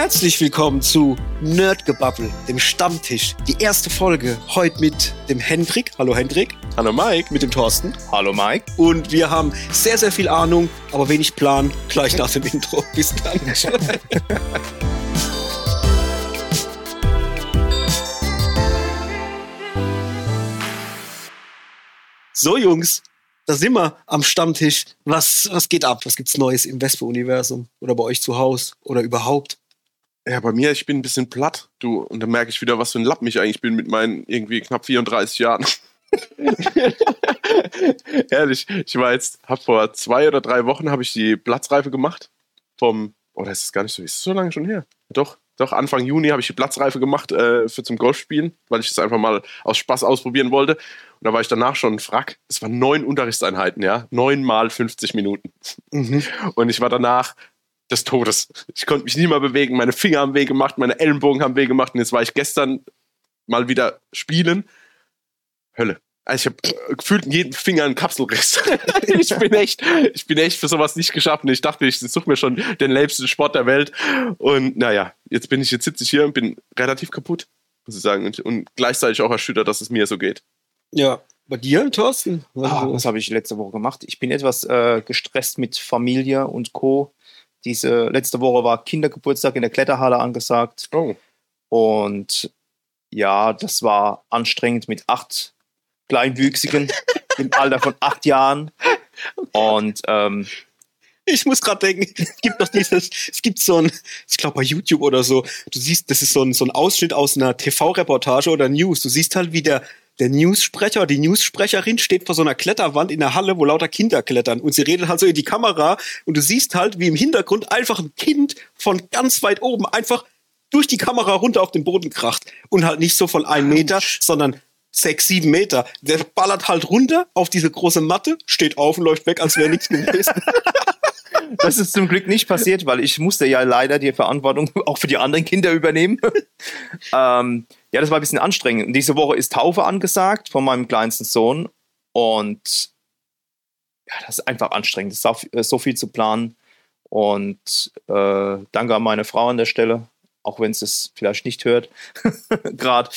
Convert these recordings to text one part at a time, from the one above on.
Herzlich willkommen zu Nerdgebabbel, dem Stammtisch. Die erste Folge heute mit dem Hendrik. Hallo Hendrik. Hallo Mike. Mit dem Thorsten. Hallo Mike. Und wir haben sehr, sehr viel Ahnung, aber wenig Plan. Gleich nach dem Intro. Bis dann. so, Jungs, da sind wir am Stammtisch. Was, was geht ab? Was gibt's Neues im Vespa-Universum? Oder bei euch zu Hause? Oder überhaupt? Ja, bei mir, ich bin ein bisschen platt, du. Und dann merke ich wieder, was für ein Lappen ich eigentlich bin mit meinen irgendwie knapp 34 Jahren. Ehrlich, ich war jetzt, hab vor zwei oder drei Wochen habe ich die Platzreife gemacht. Vom, oh, das ist gar nicht so, ist so lange schon her. Doch, doch, Anfang Juni habe ich die Platzreife gemacht äh, für zum Golfspielen, weil ich das einfach mal aus Spaß ausprobieren wollte. Und da war ich danach schon Frack. Es waren neun Unterrichtseinheiten, ja. Neun mal 50 Minuten. Mhm. Und ich war danach des Todes. Ich konnte mich nie mehr bewegen. Meine Finger haben weh gemacht, meine Ellenbogen haben weh gemacht. Und jetzt war ich gestern mal wieder spielen. Hölle. Also ich habe gefühlt in jedem Finger einen Kapselriss. ich bin echt, ich bin echt für sowas nicht geschafft. Und ich dachte, ich suche mir schon den liebsten Sport der Welt. Und naja, jetzt bin ich, jetzt sitze ich hier und bin relativ kaputt, muss ich sagen. Und, und gleichzeitig auch erschüttert, dass es mir so geht. Ja, bei dir, Thorsten? Ah, was habe ich letzte Woche gemacht? Ich bin etwas äh, gestresst mit Familie und Co. Diese letzte Woche war Kindergeburtstag in der Kletterhalle angesagt. Oh. Und ja, das war anstrengend mit acht Kleinwüchsigen im Alter von acht Jahren. Und ähm, ich muss gerade denken, es gibt doch dieses, es gibt so ein, ich glaube bei YouTube oder so, du siehst, das ist so ein, so ein Ausschnitt aus einer TV-Reportage oder News. Du siehst halt, wie der, der Newssprecher, die Newssprecherin steht vor so einer Kletterwand in der Halle, wo lauter Kinder klettern. Und sie redet halt so in die Kamera und du siehst halt, wie im Hintergrund einfach ein Kind von ganz weit oben einfach durch die Kamera runter auf den Boden kracht. Und halt nicht so von einem Meter, sondern sechs, sieben Meter. Der ballert halt runter auf diese große Matte, steht auf und läuft weg, als wäre nichts gewesen. Das ist zum Glück nicht passiert, weil ich musste ja leider die Verantwortung auch für die anderen Kinder übernehmen. ähm, ja, das war ein bisschen anstrengend. Und diese Woche ist Taufe angesagt von meinem kleinsten Sohn. Und ja, das ist einfach anstrengend. Ist äh, so viel zu planen. Und äh, danke an meine Frau an der Stelle, auch wenn sie es vielleicht nicht hört, gerade.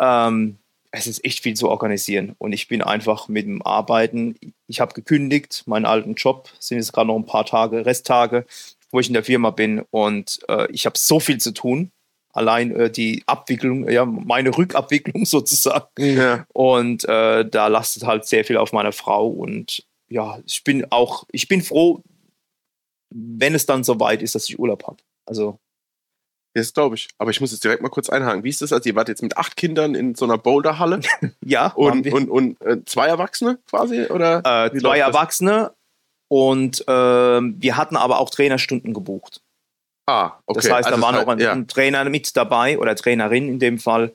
Ähm, es ist echt viel zu organisieren und ich bin einfach mit dem Arbeiten, ich habe gekündigt, meinen alten Job, sind jetzt gerade noch ein paar Tage, Resttage, wo ich in der Firma bin und äh, ich habe so viel zu tun. Allein äh, die Abwicklung, ja, meine Rückabwicklung sozusagen. Ja. Und äh, da lastet halt sehr viel auf meiner Frau und ja, ich bin auch, ich bin froh, wenn es dann so weit ist, dass ich Urlaub habe. Also das glaube ich. Aber ich muss jetzt direkt mal kurz einhaken. Wie ist das? Also, ihr wart jetzt mit acht Kindern in so einer Boulderhalle? ja. Und, und, und äh, zwei Erwachsene quasi? Oder äh, zwei Erwachsene. Und äh, wir hatten aber auch Trainerstunden gebucht. Ah, okay. Das heißt, also da war noch ein, ja. ein, Trainer mit dabei oder Trainerin in dem Fall.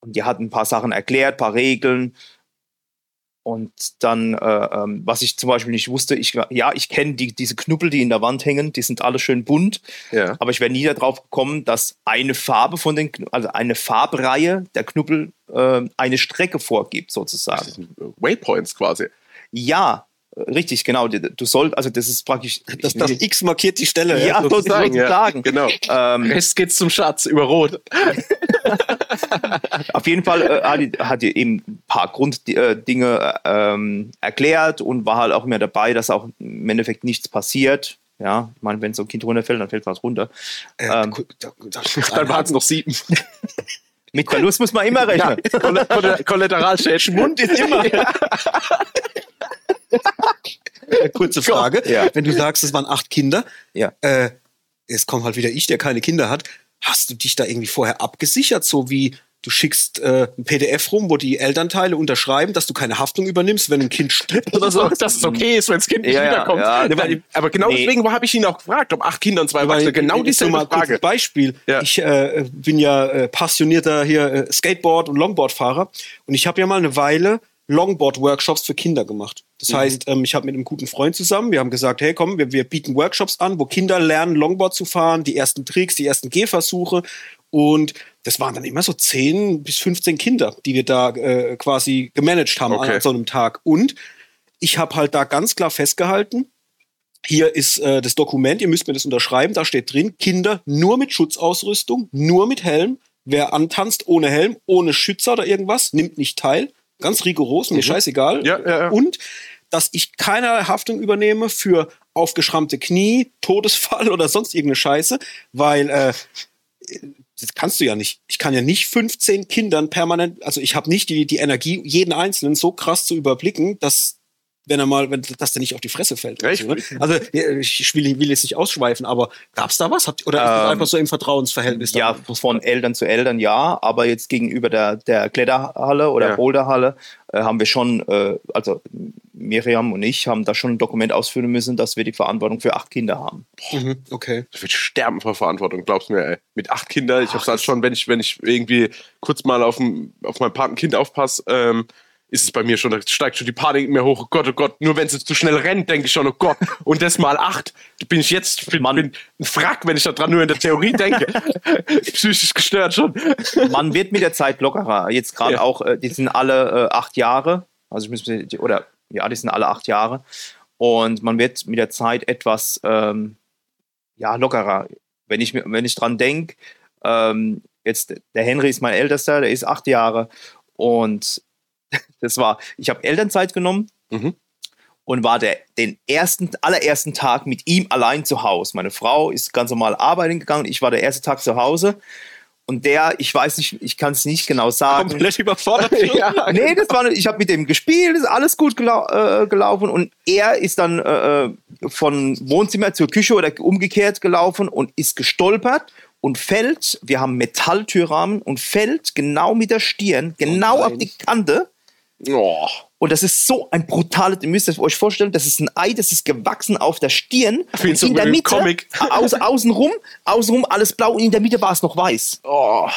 Und die hatten ein paar Sachen erklärt, ein paar Regeln. Und dann, äh, ähm, was ich zum Beispiel nicht wusste, ich, ja, ich kenne die, diese Knubbel, die in der Wand hängen, die sind alle schön bunt. Ja. Aber ich wäre nie darauf gekommen, dass eine Farbe von den, also eine Farbreihe der Knubbel äh, eine Strecke vorgibt, sozusagen. Das sind Waypoints quasi. Ja, Richtig, genau. Du sollst, also das ist praktisch. Das, das X markiert die Stelle. Ja, ja sozusagen. Ja, genau. Ähm, Rest geht's zum Schatz über Rot. Auf jeden Fall äh, hat, hat die eben ein paar Grunddinge äh, ähm, erklärt und war halt auch immer dabei, dass auch im Endeffekt nichts passiert. Ja, ich meine, wenn so ein Kind runterfällt, dann fällt was runter. Äh, ähm, dann waren es noch sieben. Mit Verlust muss man immer rechnen. Ja, Kollateralschäden. Schwund ist immer. Kurze Frage. Ja. Wenn du sagst, es waren acht Kinder, ja. äh, jetzt kommt halt wieder ich, der keine Kinder hat. Hast du dich da irgendwie vorher abgesichert, so wie du schickst äh, ein PDF rum, wo die Elternteile unterschreiben, dass du keine Haftung übernimmst, wenn ein Kind stirbt oder so, dass es okay ist, wenn das Kind nicht ja, wiederkommt. Ja, ja. aber genau nee. deswegen habe ich ihn auch gefragt, ob acht Kinder und zwei Erwachsene. Genau diese mal Frage. Beispiel. Ja. Ich äh, bin ja äh, passionierter hier äh, Skateboard- und Longboard-Fahrer und ich habe ja mal eine Weile Longboard-Workshops für Kinder gemacht. Das mhm. heißt, ähm, ich habe mit einem guten Freund zusammen, wir haben gesagt, hey komm, wir, wir bieten Workshops an, wo Kinder lernen, Longboard zu fahren, die ersten Tricks, die ersten Gehversuche. Und das waren dann immer so 10 bis 15 Kinder, die wir da äh, quasi gemanagt haben okay. an so einem Tag. Und ich habe halt da ganz klar festgehalten, hier ist äh, das Dokument, ihr müsst mir das unterschreiben, da steht drin, Kinder nur mit Schutzausrüstung, nur mit Helm. Wer antanzt ohne Helm, ohne Schützer oder irgendwas, nimmt nicht teil. Ganz rigoros, mir scheißegal. Ja, ja, ja. Und dass ich keine Haftung übernehme für aufgeschrammte Knie, Todesfall oder sonst irgendeine Scheiße, weil äh, das kannst du ja nicht. Ich kann ja nicht 15 Kindern permanent, also ich habe nicht die, die Energie, jeden Einzelnen so krass zu überblicken, dass wenn er mal, wenn dass der nicht auf die Fresse fällt. So, ne? Also ich will, will jetzt nicht ausschweifen, aber gab's da was? Habt, oder ist das Ähm, einfach so im Vertrauensverhältnis? Ja, da? von Eltern zu Eltern ja, aber jetzt gegenüber der, der Kletterhalle oder Ja. Boulderhalle äh, haben wir schon, äh, also Miriam und ich haben da schon ein Dokument ausfüllen müssen, dass wir die Verantwortung für acht Kinder haben. Mhm, okay. Ich würde sterben vor Verantwortung, glaubst mir, ey. Mit acht Kindern, ich hab's halt schon, wenn ich, wenn ich irgendwie kurz mal auf, ein, auf mein Patenkind aufpasse, ähm, ist es bei mir schon, da steigt schon die Panik mir hoch, oh Gott, oh Gott, nur wenn sie zu schnell rennt, denke ich schon, oh Gott, und das mal acht, bin ich jetzt, bin, Mann. bin ein Frack, wenn ich daran nur in der Theorie denke. Psychisch gestört schon. Man wird mit der Zeit lockerer. Jetzt gerade Ja. auch, äh, die sind alle äh, acht Jahre, also ich muss, oder ja, die sind alle acht Jahre und man wird mit der Zeit etwas ähm, ja, lockerer. Wenn ich, wenn ich dran denke, ähm, jetzt der Henry ist mein Ältester, der ist acht Jahre und das war, ich habe Elternzeit genommen Mhm. und war der, den ersten, allerersten Tag mit ihm allein zu Hause. Meine Frau ist ganz normal arbeiten gegangen, ich war der erste Tag zu Hause und der, ich weiß nicht, ich kann es nicht genau sagen. Komplett überfordert. ja. Nee, das war, ich habe mit dem gespielt, ist alles gut gelau äh, gelaufen und er ist dann äh, äh, von Wohnzimmer zur Küche oder umgekehrt gelaufen und ist gestolpert und fällt, wir haben Metalltürrahmen und fällt genau mit der Stirn, genau nein. auf die Kante Oh. und das ist so ein brutales, ihr müsst euch vorstellen, das ist ein Ei, das ist gewachsen auf der Stirn Wie und in der Mitte, Comic. Aus, außenrum, außenrum alles blau und in der Mitte war es noch weiß. Oh.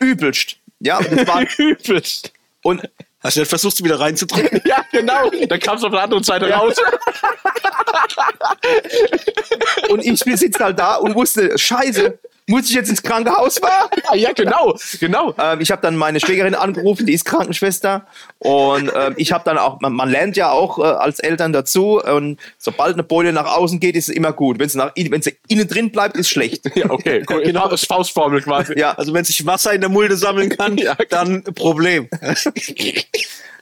Übelst. Ja, das war, Übelst. und Hast du dann versucht, sie wieder reinzudrücken? Ja, genau. Dann kam es auf der anderen Seite raus. Und ich sitze halt da und wusste, scheiße, muss ich jetzt ins Krankenhaus fahren? ja, genau. Genau. Ähm, ich habe dann meine Schwägerin angerufen, die ist Krankenschwester. Und ähm, ich habe dann auch, man, man lernt ja auch äh, als Eltern dazu. Und sobald eine Beule nach außen geht, ist es immer gut. Wenn sie, nach, in- wenn sie innen drin bleibt, ist schlecht. Ja, okay. Cool. Genau. Das ist Faustformel quasi. Ja, Also wenn sich Wasser in der Mulde sammeln kann, Ja. dann Problem.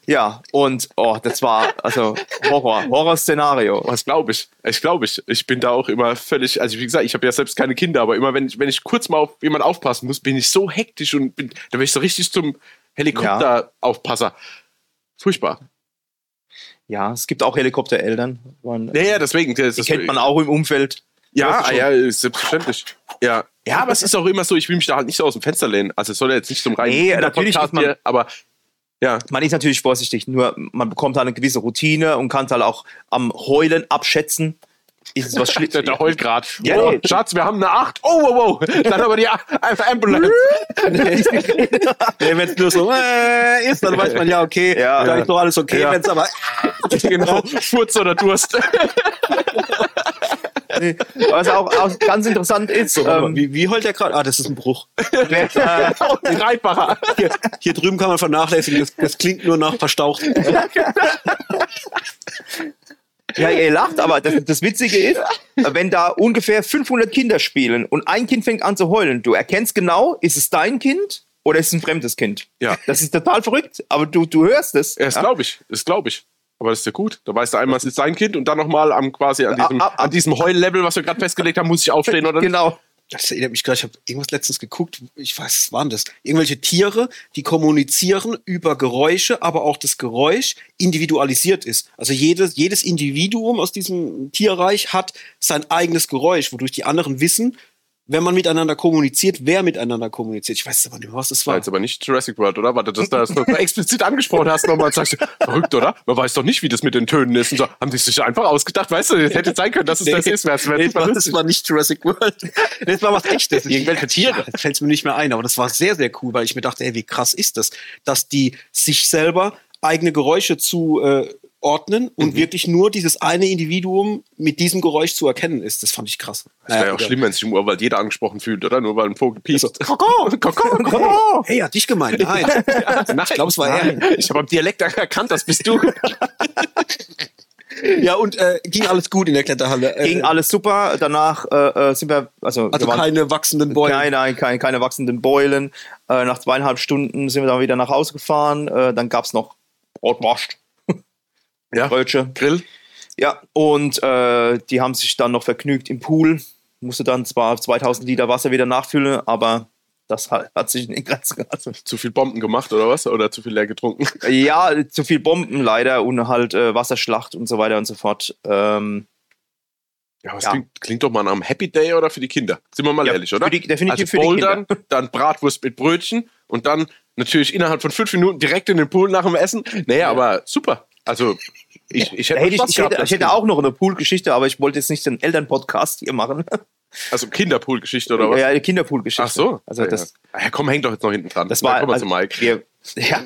ja. Und oh, das war also Horror, Horrorszenario. Was glaube ich? Ich glaube ich. Ich bin da auch immer völlig, also wie gesagt, ich habe ja selbst keine Kinder, aber immer wenn ich, wenn ich kurz mal auf jemand aufpassen muss, bin ich so hektisch und bin, da bin ich so richtig zum Helikopteraufpasser. Furchtbar. Ja, es gibt auch Helikoptereltern. Ja, ja, deswegen. Das, die das, kennt man auch im Umfeld. Ja, ja, selbstverständlich. Ja. ja, aber es ist auch immer so, ich will mich da halt nicht so aus dem Fenster lehnen. Also es soll ja jetzt nicht zum reinen Nee, natürlich ist man- hier, aber ja. Man ist natürlich vorsichtig, nur man bekommt halt eine gewisse Routine und kann es halt auch am Heulen abschätzen. Ist es was Der, Schlimmes? der heult gerade. Ja, oh, nee. Schatz, wir haben eine 8. Oh, wow, wow. Dann aber die A- Ambulance. Wenn es nur so äh, ist, dann weiß man ja, okay, Ja. da ist doch alles okay. Ja. Wenn es aber genau. Furz oder Durst. Was auch, auch ganz interessant ist, ähm, wie, wie heult der gerade? Ah, das ist ein Bruch. wer, äh, Die Reitbacher. Hier, hier drüben kann man vernachlässigen. Das, das klingt nur nach verstaucht. ja, ihr lacht, aber das, das Witzige ist, wenn da ungefähr 500 Kinder spielen und ein Kind fängt an zu heulen, du erkennst genau, ist es dein Kind oder ist es ein fremdes Kind? Ja. Das ist total verrückt, aber du, du hörst es. Ja, das glaube ich. Das glaube ich. Aber das ist ja gut. Da weißt du einmal, es ist sein Kind und dann nochmal am quasi an diesem, Ah, ah, ah. an diesem Heul-Level, was wir gerade festgelegt haben, muss ich aufstehen oder. Genau. Das erinnert mich gerade, ich habe irgendwas letztens geguckt, ich weiß, was waren das? Irgendwelche Tiere, die kommunizieren über Geräusche, aber auch das Geräusch individualisiert ist. Also jedes, jedes Individuum aus diesem Tierreich hat sein eigenes Geräusch, wodurch die anderen wissen, wenn man miteinander kommuniziert, wer miteinander kommuniziert. Ich weiß aber nicht mehr, was das War war. jetzt aber nicht Jurassic World, oder? Warte, dass du das noch explizit angesprochen hast, nochmal sagst du, verrückt, oder? Man weiß doch nicht, wie das mit den Tönen ist. Und so, haben die sich einfach ausgedacht, weißt du, es hätte sein können, dass es das ist. Wär's Nee, das lustig. war nicht Jurassic World. Das war was echtes. Irgendwelche Tiere. Das fällt mir nicht mehr ein, aber das war sehr, sehr cool, weil ich mir dachte, ey, wie krass ist das, dass die sich selber eigene Geräusche zu äh, ordnen und wirklich nur dieses eine Individuum mit diesem Geräusch zu erkennen ist. Das fand ich krass. Das wäre ja auch schlimm, wenn sich im Urwald jeder angesprochen fühlt, oder? Nur weil ein Vogel piest. Koko, Koko, Koko. Hey, hat dich gemeint. Nein. ich glaube, es war er. Ich habe am Dialekt erkannt, das bist du. Ja, und äh, ging alles gut in der Kletterhalle. Äh, Ging alles super. Danach äh, äh, sind wir, also, also wir keine wachsenden Bäume. Nein, nein, keine, keine wachsenden Beulen. Äh, nach zweieinhalb Stunden sind wir dann wieder nach Hause gefahren. Äh, dann gab es noch Brotwurst, Ja. Brötchen. Grill. Ja, und äh, die haben sich dann noch vergnügt im Pool. Musste dann zwar 2000 Liter Wasser wieder nachfüllen, aber das hat, sich in den Grenzen gehalten. Zu viel Bomben gemacht oder was? Oder zu viel leer getrunken? Ja, zu viel Bomben leider und halt äh, Wasserschlacht und so weiter und so fort. Ähm, Ja, aber Ja. Klingt, klingt doch mal nach einem Happy Day oder für die Kinder. Sind wir mal Ja, ehrlich, oder? für die- definitiv also für die Bouldern, dann Bratwurst mit Brötchen und dann natürlich innerhalb von fünf Minuten direkt in den Pool nach dem Essen. Naja, aber super. Also, ich, ich hätte, hätte ich, ich, hätte, ich hätte auch noch eine Poolgeschichte, aber ich wollte jetzt nicht den Elternpodcast hier machen. Also Kinderpool-Geschichte oder was? Ja, eine Kinderpoolgeschichte. Ach so. Also ja, das, ja. ja, komm, häng doch jetzt noch hinten dran. das war wir also, zu Mike. Wir, ja,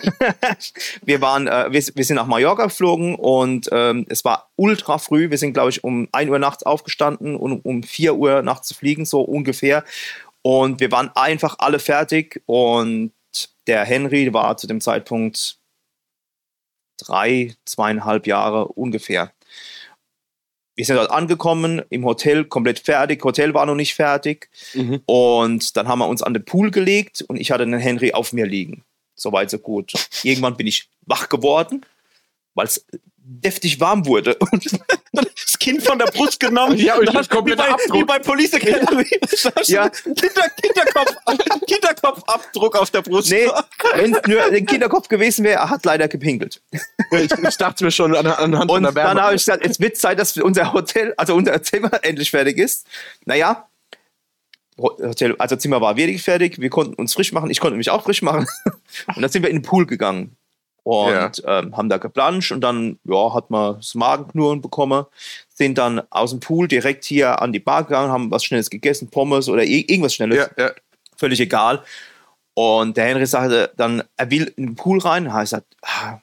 wir waren, äh, wir, wir sind nach Mallorca geflogen und ähm, es war ultra früh. Wir sind, glaube ich, um 1 Uhr nachts aufgestanden und um 4 Uhr nachts zu fliegen, so ungefähr. Und wir waren einfach alle fertig und der Henry war zu dem Zeitpunkt drei, zweieinhalb Jahre ungefähr. Wir sind dort angekommen, im Hotel komplett fertig. Hotel war noch nicht fertig. Mhm. Und dann haben wir uns an den Pool gelegt und ich hatte den Henry auf mir liegen. Soweit, so gut. Irgendwann bin ich wach geworden, weil es deftig warm wurde. Und das Kind von der Brust genommen. Ja, und dann das kompletter wie. Wie bei Police Academy. Ja. Kinder, Kinderkopf, Kinderkopfabdruck auf der Brust. nee, wenn es nur den Kinderkopf gewesen wäre, er hat leider gepinkelt. Ich, ich dachte mir schon an, anhand Und von der dann Wärme. habe ich gesagt, es wird Zeit, dass unser Hotel, also unser Zimmer endlich fertig ist. Naja, Hotel, also Zimmer war wirklich fertig. Wir konnten uns frisch machen. Ich konnte mich auch frisch machen. Und dann sind wir in den Pool gegangen. Und ähm, haben da geplanscht und dann ja, hat man das Magenknurren bekommen. Sind dann aus dem Pool direkt hier an die Bar gegangen, haben was Schnelles gegessen, Pommes oder ir- irgendwas Schnelles ja, ja. völlig egal. Und der Henry sagte dann, er will in den Pool rein. Er sagt, ah,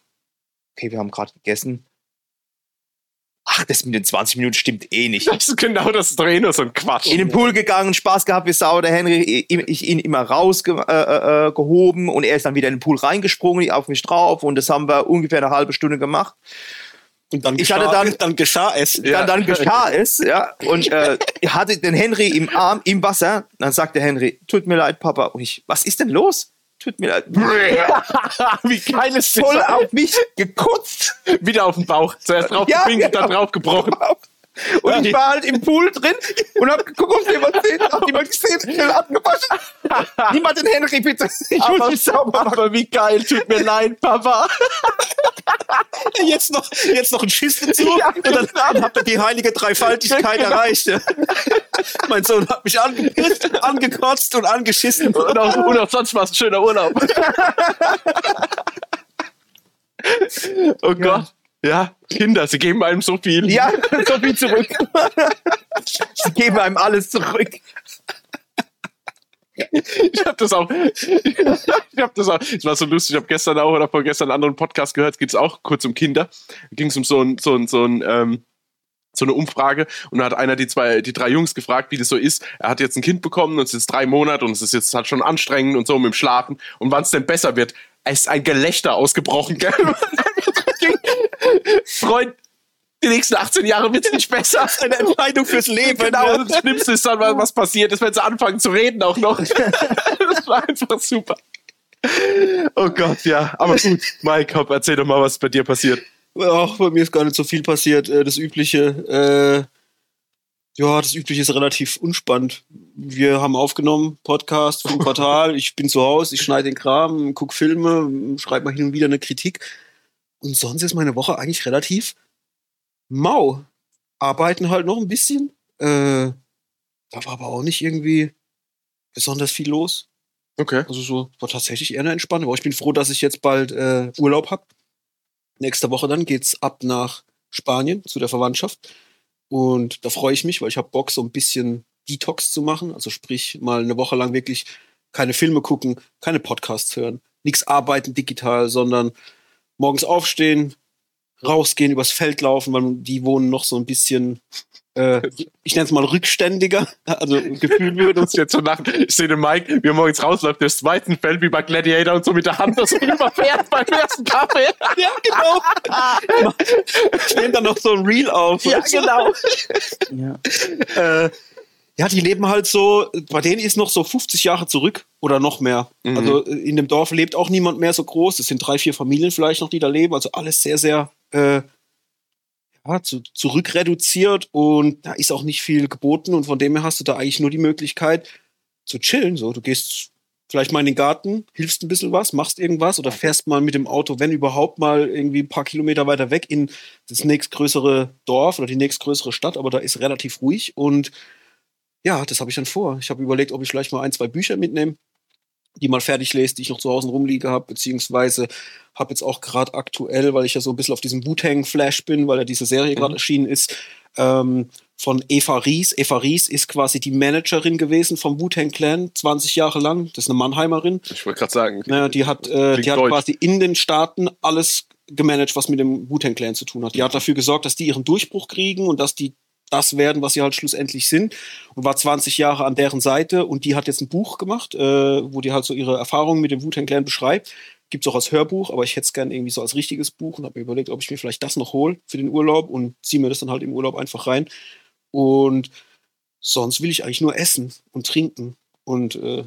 okay, wir haben gerade gegessen. Ach, das mit den 20 Minuten stimmt eh nicht. Das ist genau das doch eh nur so ein Quatsch. In den Pool gegangen, Spaß gehabt wie Sau, der Henry, ich, ihn immer rausgehoben äh, äh, gehoben und er ist dann wieder in den Pool reingesprungen, auf mich drauf und das haben wir ungefähr eine halbe Stunde gemacht. Und dann Ich geschah, hatte dann- dann geschah es. Ja. Dann, dann geschah es, ja, und äh, ich hatte den Henry im Arm, im Wasser, dann sagte Henry, tut mir leid, Papa, und ich, was ist denn los? Tut mir leid. Wie geil ist Voll das? auf mich gekotzt. Wieder auf den Bauch. Zuerst drauf Ja, gepinkelt, dann genau. drauf gebrochen. Und ich war halt im Pool drin und hab geguckt, ob jemand sieht. Hat jemand gesehen, schnell abgewaschen. Niemand den Henry, bitte. Ich muss Aber, mich sauber machen. aber wie geil, tut mir leid, Papa. Jetzt noch, jetzt noch ein Schiss dazu. Ja, und dann habt ihr die heilige Dreifaltigkeit erreicht. Ja. mein Sohn hat mich angepisst, angekotzt und angeschissen. Und auch, und auch sonst war es ein schöner Urlaub. oh Gott. Ja, Kinder, sie geben einem so viel. Ja, so viel zurück. Sie geben einem alles zurück. Ich habe das auch. Ich habe das auch. Es war so lustig. Ich habe gestern auch oder vorgestern einen anderen Podcast gehört. Geht es auch kurz um Kinder. Ging es um so ein so ein so ein ähm, so eine Umfrage und da hat einer die zwei, die drei Jungs gefragt, wie das so ist. Er hat jetzt ein Kind bekommen und es ist drei Monate und es ist jetzt halt schon anstrengend und so mit dem Schlafen und wann es denn besser wird. Es ist ein Gelächter ausgebrochen, gell? Freund, die nächsten 18 Jahre wird es nicht besser. Eine Entscheidung fürs Leben. Genau, ja. und das Schlimmste ist dann, was passiert ist, wenn sie anfangen zu reden auch noch. das war einfach super. Oh Gott, ja. Aber gut, Mike, hopp, erzähl doch mal, was bei dir passiert. Ach, bei mir ist gar nicht so viel passiert. Äh, Das Übliche, äh, ja, das Übliche ist relativ unspannend. Wir haben aufgenommen, Podcast vom Quartal. Ich bin zu Hause, ich schneide den Kram, guck Filme, schreibe mal hin und wieder eine Kritik. Und sonst ist meine Woche eigentlich relativ mau. Arbeiten halt noch ein bisschen. Äh, da war aber auch nicht irgendwie besonders viel los. Okay. Also so war tatsächlich eher eine Entspannung. Aber ich bin froh, dass ich jetzt bald äh, Urlaub habe. Nächste Woche dann geht's ab nach Spanien zu der Verwandtschaft. Und da freue ich mich, weil ich habe Bock, so ein bisschen Detox zu machen. Also sprich, mal eine Woche lang wirklich keine Filme gucken, keine Podcasts hören, nichts arbeiten digital, sondern morgens aufstehen, rausgehen, übers Feld laufen, weil die wohnen noch so ein bisschen äh, ich nenne es mal rückständiger, also gefühlt würde uns jetzt so nach, ich sehe den Mike, wie er morgens rausläuft, durchs Weizenfeld wie bei Gladiator und so mit der Hand das rüberfährt beim ersten Kaffee. Ja, genau. Ich nehme dann noch so ein Reel auf. Ja, genau. ja. Äh, ja, die leben halt so, bei denen ist noch so 50 Jahre zurück oder noch mehr. Mhm. Also in dem Dorf lebt auch niemand mehr so groß. Es sind drei, vier Familien vielleicht noch, die da leben. Also alles sehr, sehr äh, ja, zu, zurückreduziert und da ist auch nicht viel geboten und von dem her hast du da eigentlich nur die Möglichkeit zu chillen. So, du gehst vielleicht mal in den Garten, hilfst ein bisschen was, machst irgendwas oder fährst mal mit dem Auto, wenn überhaupt mal irgendwie ein paar Kilometer weiter weg in das nächstgrößere Dorf oder die nächstgrößere Stadt, aber da ist relativ ruhig und ja, das habe ich dann vor. Ich habe überlegt, ob ich vielleicht mal ein, zwei Bücher mitnehme, die mal fertig lese, die ich noch zu Hause rumliege habe, beziehungsweise habe jetzt auch gerade aktuell, weil ich ja so ein bisschen auf diesem Wu-Tang-Flash bin, weil ja diese Serie mhm. gerade erschienen ist, ähm, von Eva Ries. Eva Ries ist quasi die Managerin gewesen vom Wu-Tang Clan, 20 Jahre lang. Das ist eine Mannheimerin. Ich wollte gerade sagen. Ja, die hat, äh, die hat quasi in den Staaten alles gemanagt, was mit dem Wu-Tang Clan zu tun hat. Die hat dafür gesorgt, dass die ihren Durchbruch kriegen und dass die das werden, was sie halt schlussendlich sind und war 20 Jahre an deren Seite und die hat jetzt ein Buch gemacht, äh, wo die halt so ihre Erfahrungen mit dem Wu-Tang Clan beschreibt. Gibt es auch als Hörbuch, aber ich hätte es gerne irgendwie so als richtiges Buch und habe mir überlegt, ob ich mir vielleicht das noch hole für den Urlaub und ziehe mir das dann halt im Urlaub einfach rein. Und sonst will ich eigentlich nur essen und trinken und äh,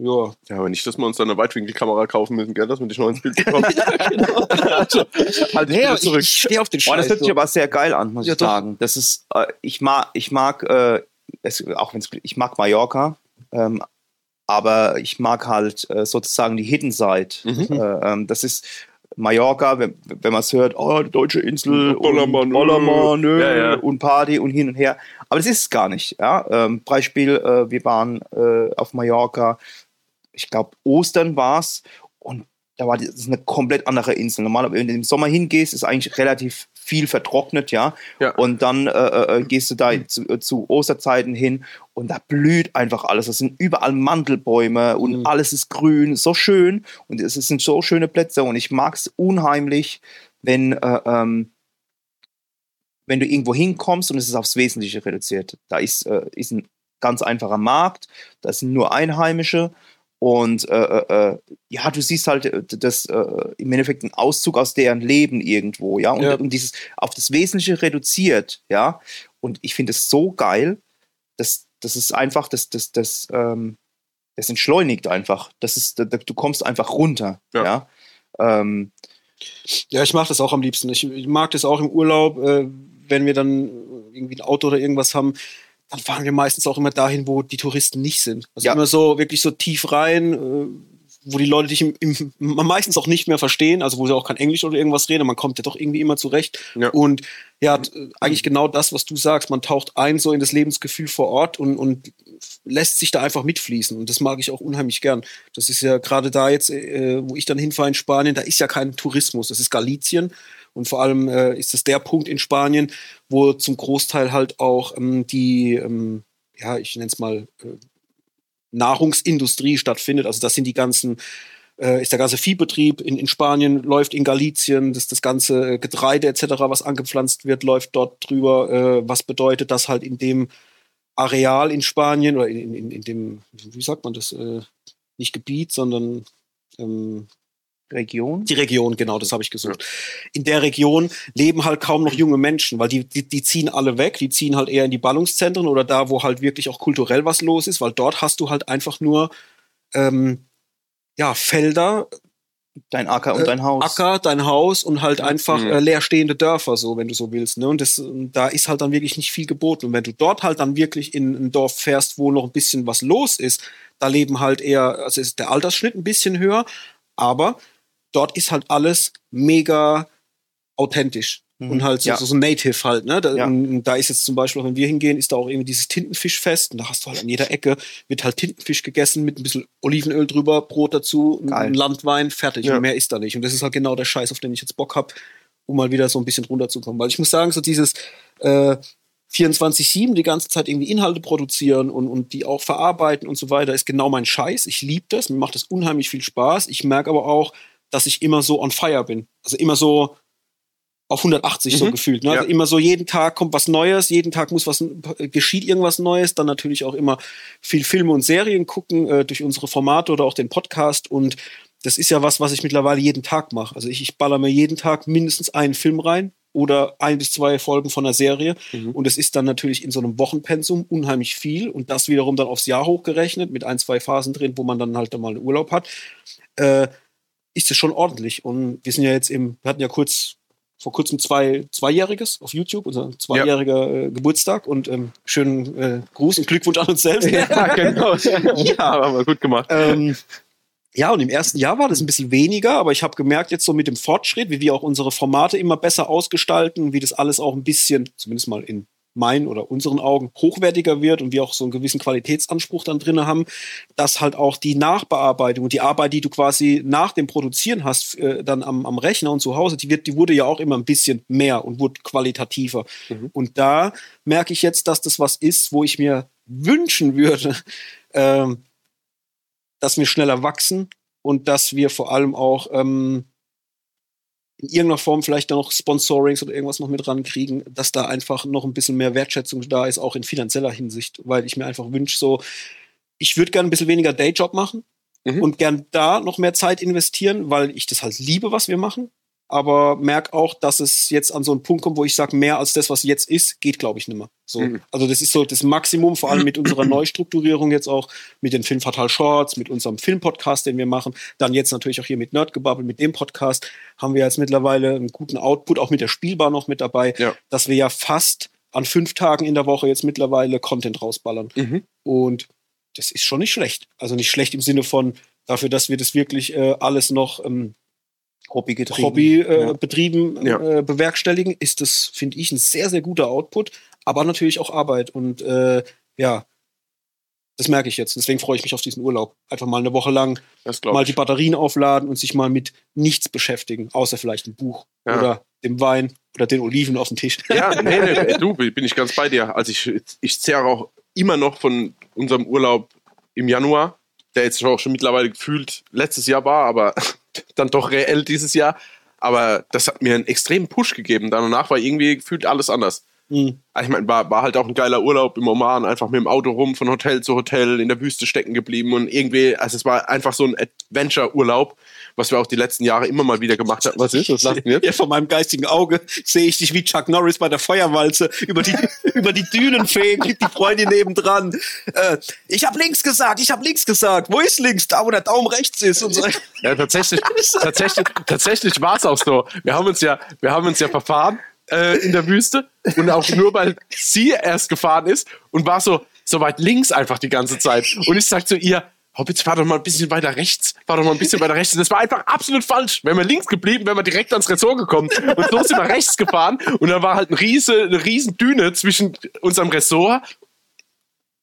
ja. Ja, aber nicht, dass wir uns dann eine Weitwinkelkamera kaufen müssen, gell, dass wir dich noch ins Bild bekommen. ja, genau. also, halt nee, zurück. Ich stehe auf den Scheiß. Oh, das hört sich aber sehr geil an, muss ja, ich doch. sagen. Das ist, äh, ich mag, ich mag, äh, es, auch wenn ich mag Mallorca, ähm, aber ich mag halt äh, sozusagen die Hidden Side. Mhm. Äh, ähm, das ist Mallorca, wenn, wenn man es hört, oh, die deutsche Insel, Bollermann, Bollermann ja, ja. und Party und hin und her. Aber das ist es gar nicht. Ja? Ähm, Beispiel, äh, wir waren äh, auf Mallorca, ich glaube, Ostern war es und da war das eine komplett andere Insel. Normalerweise, wenn du im Sommer hingehst, ist eigentlich relativ viel vertrocknet, ja. ja. Und dann äh, äh, äh gehst du da zu, äh, zu, Osterzeiten hin und da blüht einfach alles. Es sind überall Mandelbäume und mhm. alles ist grün, so schön. Und es sind so schöne Plätze und ich mag es unheimlich, wenn, äh, ähm, wenn du irgendwo hinkommst und es ist aufs Wesentliche reduziert. Da ist, ist ein ganz einfacher Markt, da sind nur Einheimische und äh, äh, äh, ja, du siehst halt äh, das äh, im Endeffekt ein Auszug aus deren Leben irgendwo, ja, und, ja. und dieses auf das Wesentliche reduziert, ja. Und ich finde es so geil, dass das ist einfach, das, das, das, ähm, das entschleunigt einfach. Das ist, da, du kommst einfach runter, ja. Ja, ähm, ja ich mache das auch am liebsten. Ich, ich, mag das auch im Urlaub, äh, wenn wir dann irgendwie ein Auto oder irgendwas haben dann fahren wir meistens auch immer dahin, wo die Touristen nicht sind. Also ja. immer so wirklich so tief rein, äh, wo die Leute dich im, im, meistens auch nicht mehr verstehen, also wo sie auch kein Englisch oder irgendwas reden, man kommt ja doch irgendwie immer zurecht. Ja. Und ja, eigentlich genau das, was du sagst, man taucht ein so in das Lebensgefühl vor Ort und, und lässt sich da einfach mitfließen. Und das mag ich auch unheimlich gern. Das ist ja gerade da jetzt, äh, wo ich dann hinfahre in Spanien, da ist ja kein Tourismus, das ist Galicien. Und vor allem äh, ist es der Punkt in Spanien, wo zum Großteil halt auch ähm, die, ähm, ja, ich nenne es mal, äh, Nahrungsindustrie stattfindet. Also das sind die ganzen äh, ist der ganze Viehbetrieb in, in Spanien, läuft in Galicien, das, das ganze Getreide etc., was angepflanzt wird, läuft dort drüber. Äh, was bedeutet das halt in dem Areal in Spanien oder in, in, in dem, wie sagt man das, äh, nicht Gebiet, sondern ähm, Region? Die Region, genau, das habe ich gesucht. In der Region leben halt kaum noch junge Menschen, weil die, die, die ziehen alle weg, die ziehen halt eher in die Ballungszentren oder da, wo halt wirklich auch kulturell was los ist, weil dort hast du halt einfach nur ähm, ja, Felder. Dein Acker und äh, dein Haus. Acker, dein Haus und halt einfach mhm. äh, leerstehende Dörfer, so, wenn du so willst. Ne? Und das, da ist halt dann wirklich nicht viel geboten. Und wenn du dort halt dann wirklich in ein Dorf fährst, wo noch ein bisschen was los ist, da leben halt eher, also ist der Altersschnitt ein bisschen höher, aber dort ist halt alles mega authentisch. Mhm. Und halt so, ja. so, so native halt, ne? Da, ja. da, ist jetzt zum Beispiel, wenn wir hingehen, ist da auch irgendwie dieses Tintenfischfest. Und da hast du halt an jeder Ecke, wird halt Tintenfisch gegessen mit ein bisschen Olivenöl drüber, Brot dazu, ein Landwein, fertig. Ja. Und mehr ist da nicht. Und das ist halt genau der Scheiß, auf den ich jetzt Bock hab, um mal wieder so ein bisschen runterzukommen. Weil ich muss sagen, so dieses äh, 24-7 die ganze Zeit irgendwie Inhalte produzieren und, und die auch verarbeiten und so weiter, ist genau mein Scheiß. Ich liebe das, mir macht das unheimlich viel Spaß. Ich merke aber auch, dass ich immer so on fire bin. Also immer so, auf 180 so Mhm. gefühlt. Ne? Also Ja. immer so jeden Tag kommt was Neues, jeden Tag muss was geschieht irgendwas Neues. Dann natürlich auch immer viel Filme und Serien gucken äh, durch unsere Formate oder auch den Podcast. Und das ist ja was, was ich mittlerweile jeden Tag mache. Also ich, ich baller mir jeden Tag mindestens einen Film rein oder ein bis zwei Folgen von einer Serie. Mhm. Und es ist dann natürlich in so einem Wochenpensum unheimlich viel und das wiederum dann aufs Jahr hochgerechnet mit ein, zwei Phasen drin, wo man dann halt mal einen Urlaub hat. Äh, ist es schon ordentlich. Und wir sind ja jetzt im, wir hatten ja kurz vor kurzem zwei, zweijähriges auf YouTube, unser zweijähriger äh, Geburtstag und ähm, schönen äh, Gruß und Glückwunsch an uns selbst. Ja, genau. ja, haben wir gut gemacht. ähm, ja, und im ersten Jahr war das ein bisschen weniger, aber ich habe gemerkt, jetzt so mit dem Fortschritt, wie wir auch unsere Formate immer besser ausgestalten, wie das alles auch ein bisschen, zumindest mal in meinen oder unseren Augen, hochwertiger wird und wir auch so einen gewissen Qualitätsanspruch dann drin haben, dass halt auch die Nachbearbeitung und die Arbeit, die du quasi nach dem Produzieren hast, äh, dann am, am Rechner und zu Hause, die, wird, die wurde ja auch immer ein bisschen mehr und wurde qualitativer. Mhm. Und da merke ich jetzt, dass das was ist, wo ich mir wünschen würde, ähm, dass wir schneller wachsen und dass wir vor allem auch ähm, in irgendeiner Form vielleicht noch Sponsorings oder irgendwas noch mit rankriegen, dass da einfach noch ein bisschen mehr Wertschätzung da ist, auch in finanzieller Hinsicht, weil ich mir einfach wünsche, so, ich würde gerne ein bisschen weniger Dayjob machen Mhm. und gern da noch mehr Zeit investieren, weil ich das halt liebe, was wir machen. Aber merke auch, dass es jetzt an so einen Punkt kommt, wo ich sage, mehr als das, was jetzt ist, geht, glaube ich, nicht mehr. So. Mhm. Also das ist so das Maximum, vor allem mit unserer Neustrukturierung jetzt auch, mit den Film Fatal Shorts, mit unserem Filmpodcast, den wir machen. Dann jetzt natürlich auch hier mit Nerdgebabbel, mit dem Podcast, haben wir jetzt mittlerweile einen guten Output, auch mit der Spielbar noch mit dabei, Ja. dass wir ja fast an fünf Tagen in der Woche jetzt mittlerweile Content rausballern. Mhm. Und das ist schon nicht schlecht. Also nicht schlecht im Sinne von dafür, dass wir das wirklich äh, alles noch ähm, Hobby getrieben. Hobby äh, Ja. betrieben Ja. äh, bewerkstelligen, ist das, finde ich, ein sehr, sehr guter Output, aber natürlich auch Arbeit. Und äh, ja, das merke ich jetzt. Deswegen freue ich mich auf diesen Urlaub. Einfach mal eine Woche lang mal die. Batterien aufladen und sich mal mit nichts beschäftigen, außer vielleicht ein Buch Ja. oder dem Wein oder den Oliven auf dem Tisch. Ja, nee, nee, du, bin ich ganz bei dir. Also ich, ich zehre auch immer noch von unserem Urlaub im Januar, der jetzt auch schon mittlerweile gefühlt letztes Jahr war, aber dann doch reell dieses Jahr. Aber das hat mir einen extremen Push gegeben. Danach war irgendwie gefühlt alles anders. Hm. Also Ich meine, war, war halt auch ein geiler Urlaub im Oman, einfach mit dem Auto rum, von Hotel zu Hotel, in der Wüste stecken geblieben und irgendwie, also es war einfach so ein Adventure-Urlaub, was wir auch die letzten Jahre immer mal wieder gemacht haben. Was ist das? Ja, von meinem geistigen Auge sehe ich dich wie Chuck Norris bei der Feuerwalze über die, über die Dünen fegen, die Freundin nebendran. Äh, ich habe links gesagt, ich habe links gesagt. Wo ist links? Da, wo der Daumen rechts ist. Und so. Ja, tatsächlich, tatsächlich, tatsächlich war es auch so. Wir haben uns ja, wir haben uns ja verfahren äh, in der Wüste und auch nur, weil sie erst gefahren ist und war so, so weit links einfach die ganze Zeit. Und ich sag zu ihr, Hobbits, fahr doch mal ein bisschen weiter rechts, fahr doch mal ein bisschen weiter rechts. Und das war einfach absolut falsch. Wären wir links geblieben, wären wir direkt ans Ressort gekommen. Und so sind wir rechts gefahren und da war halt eine riese, eine riesen Düne zwischen unserem Ressort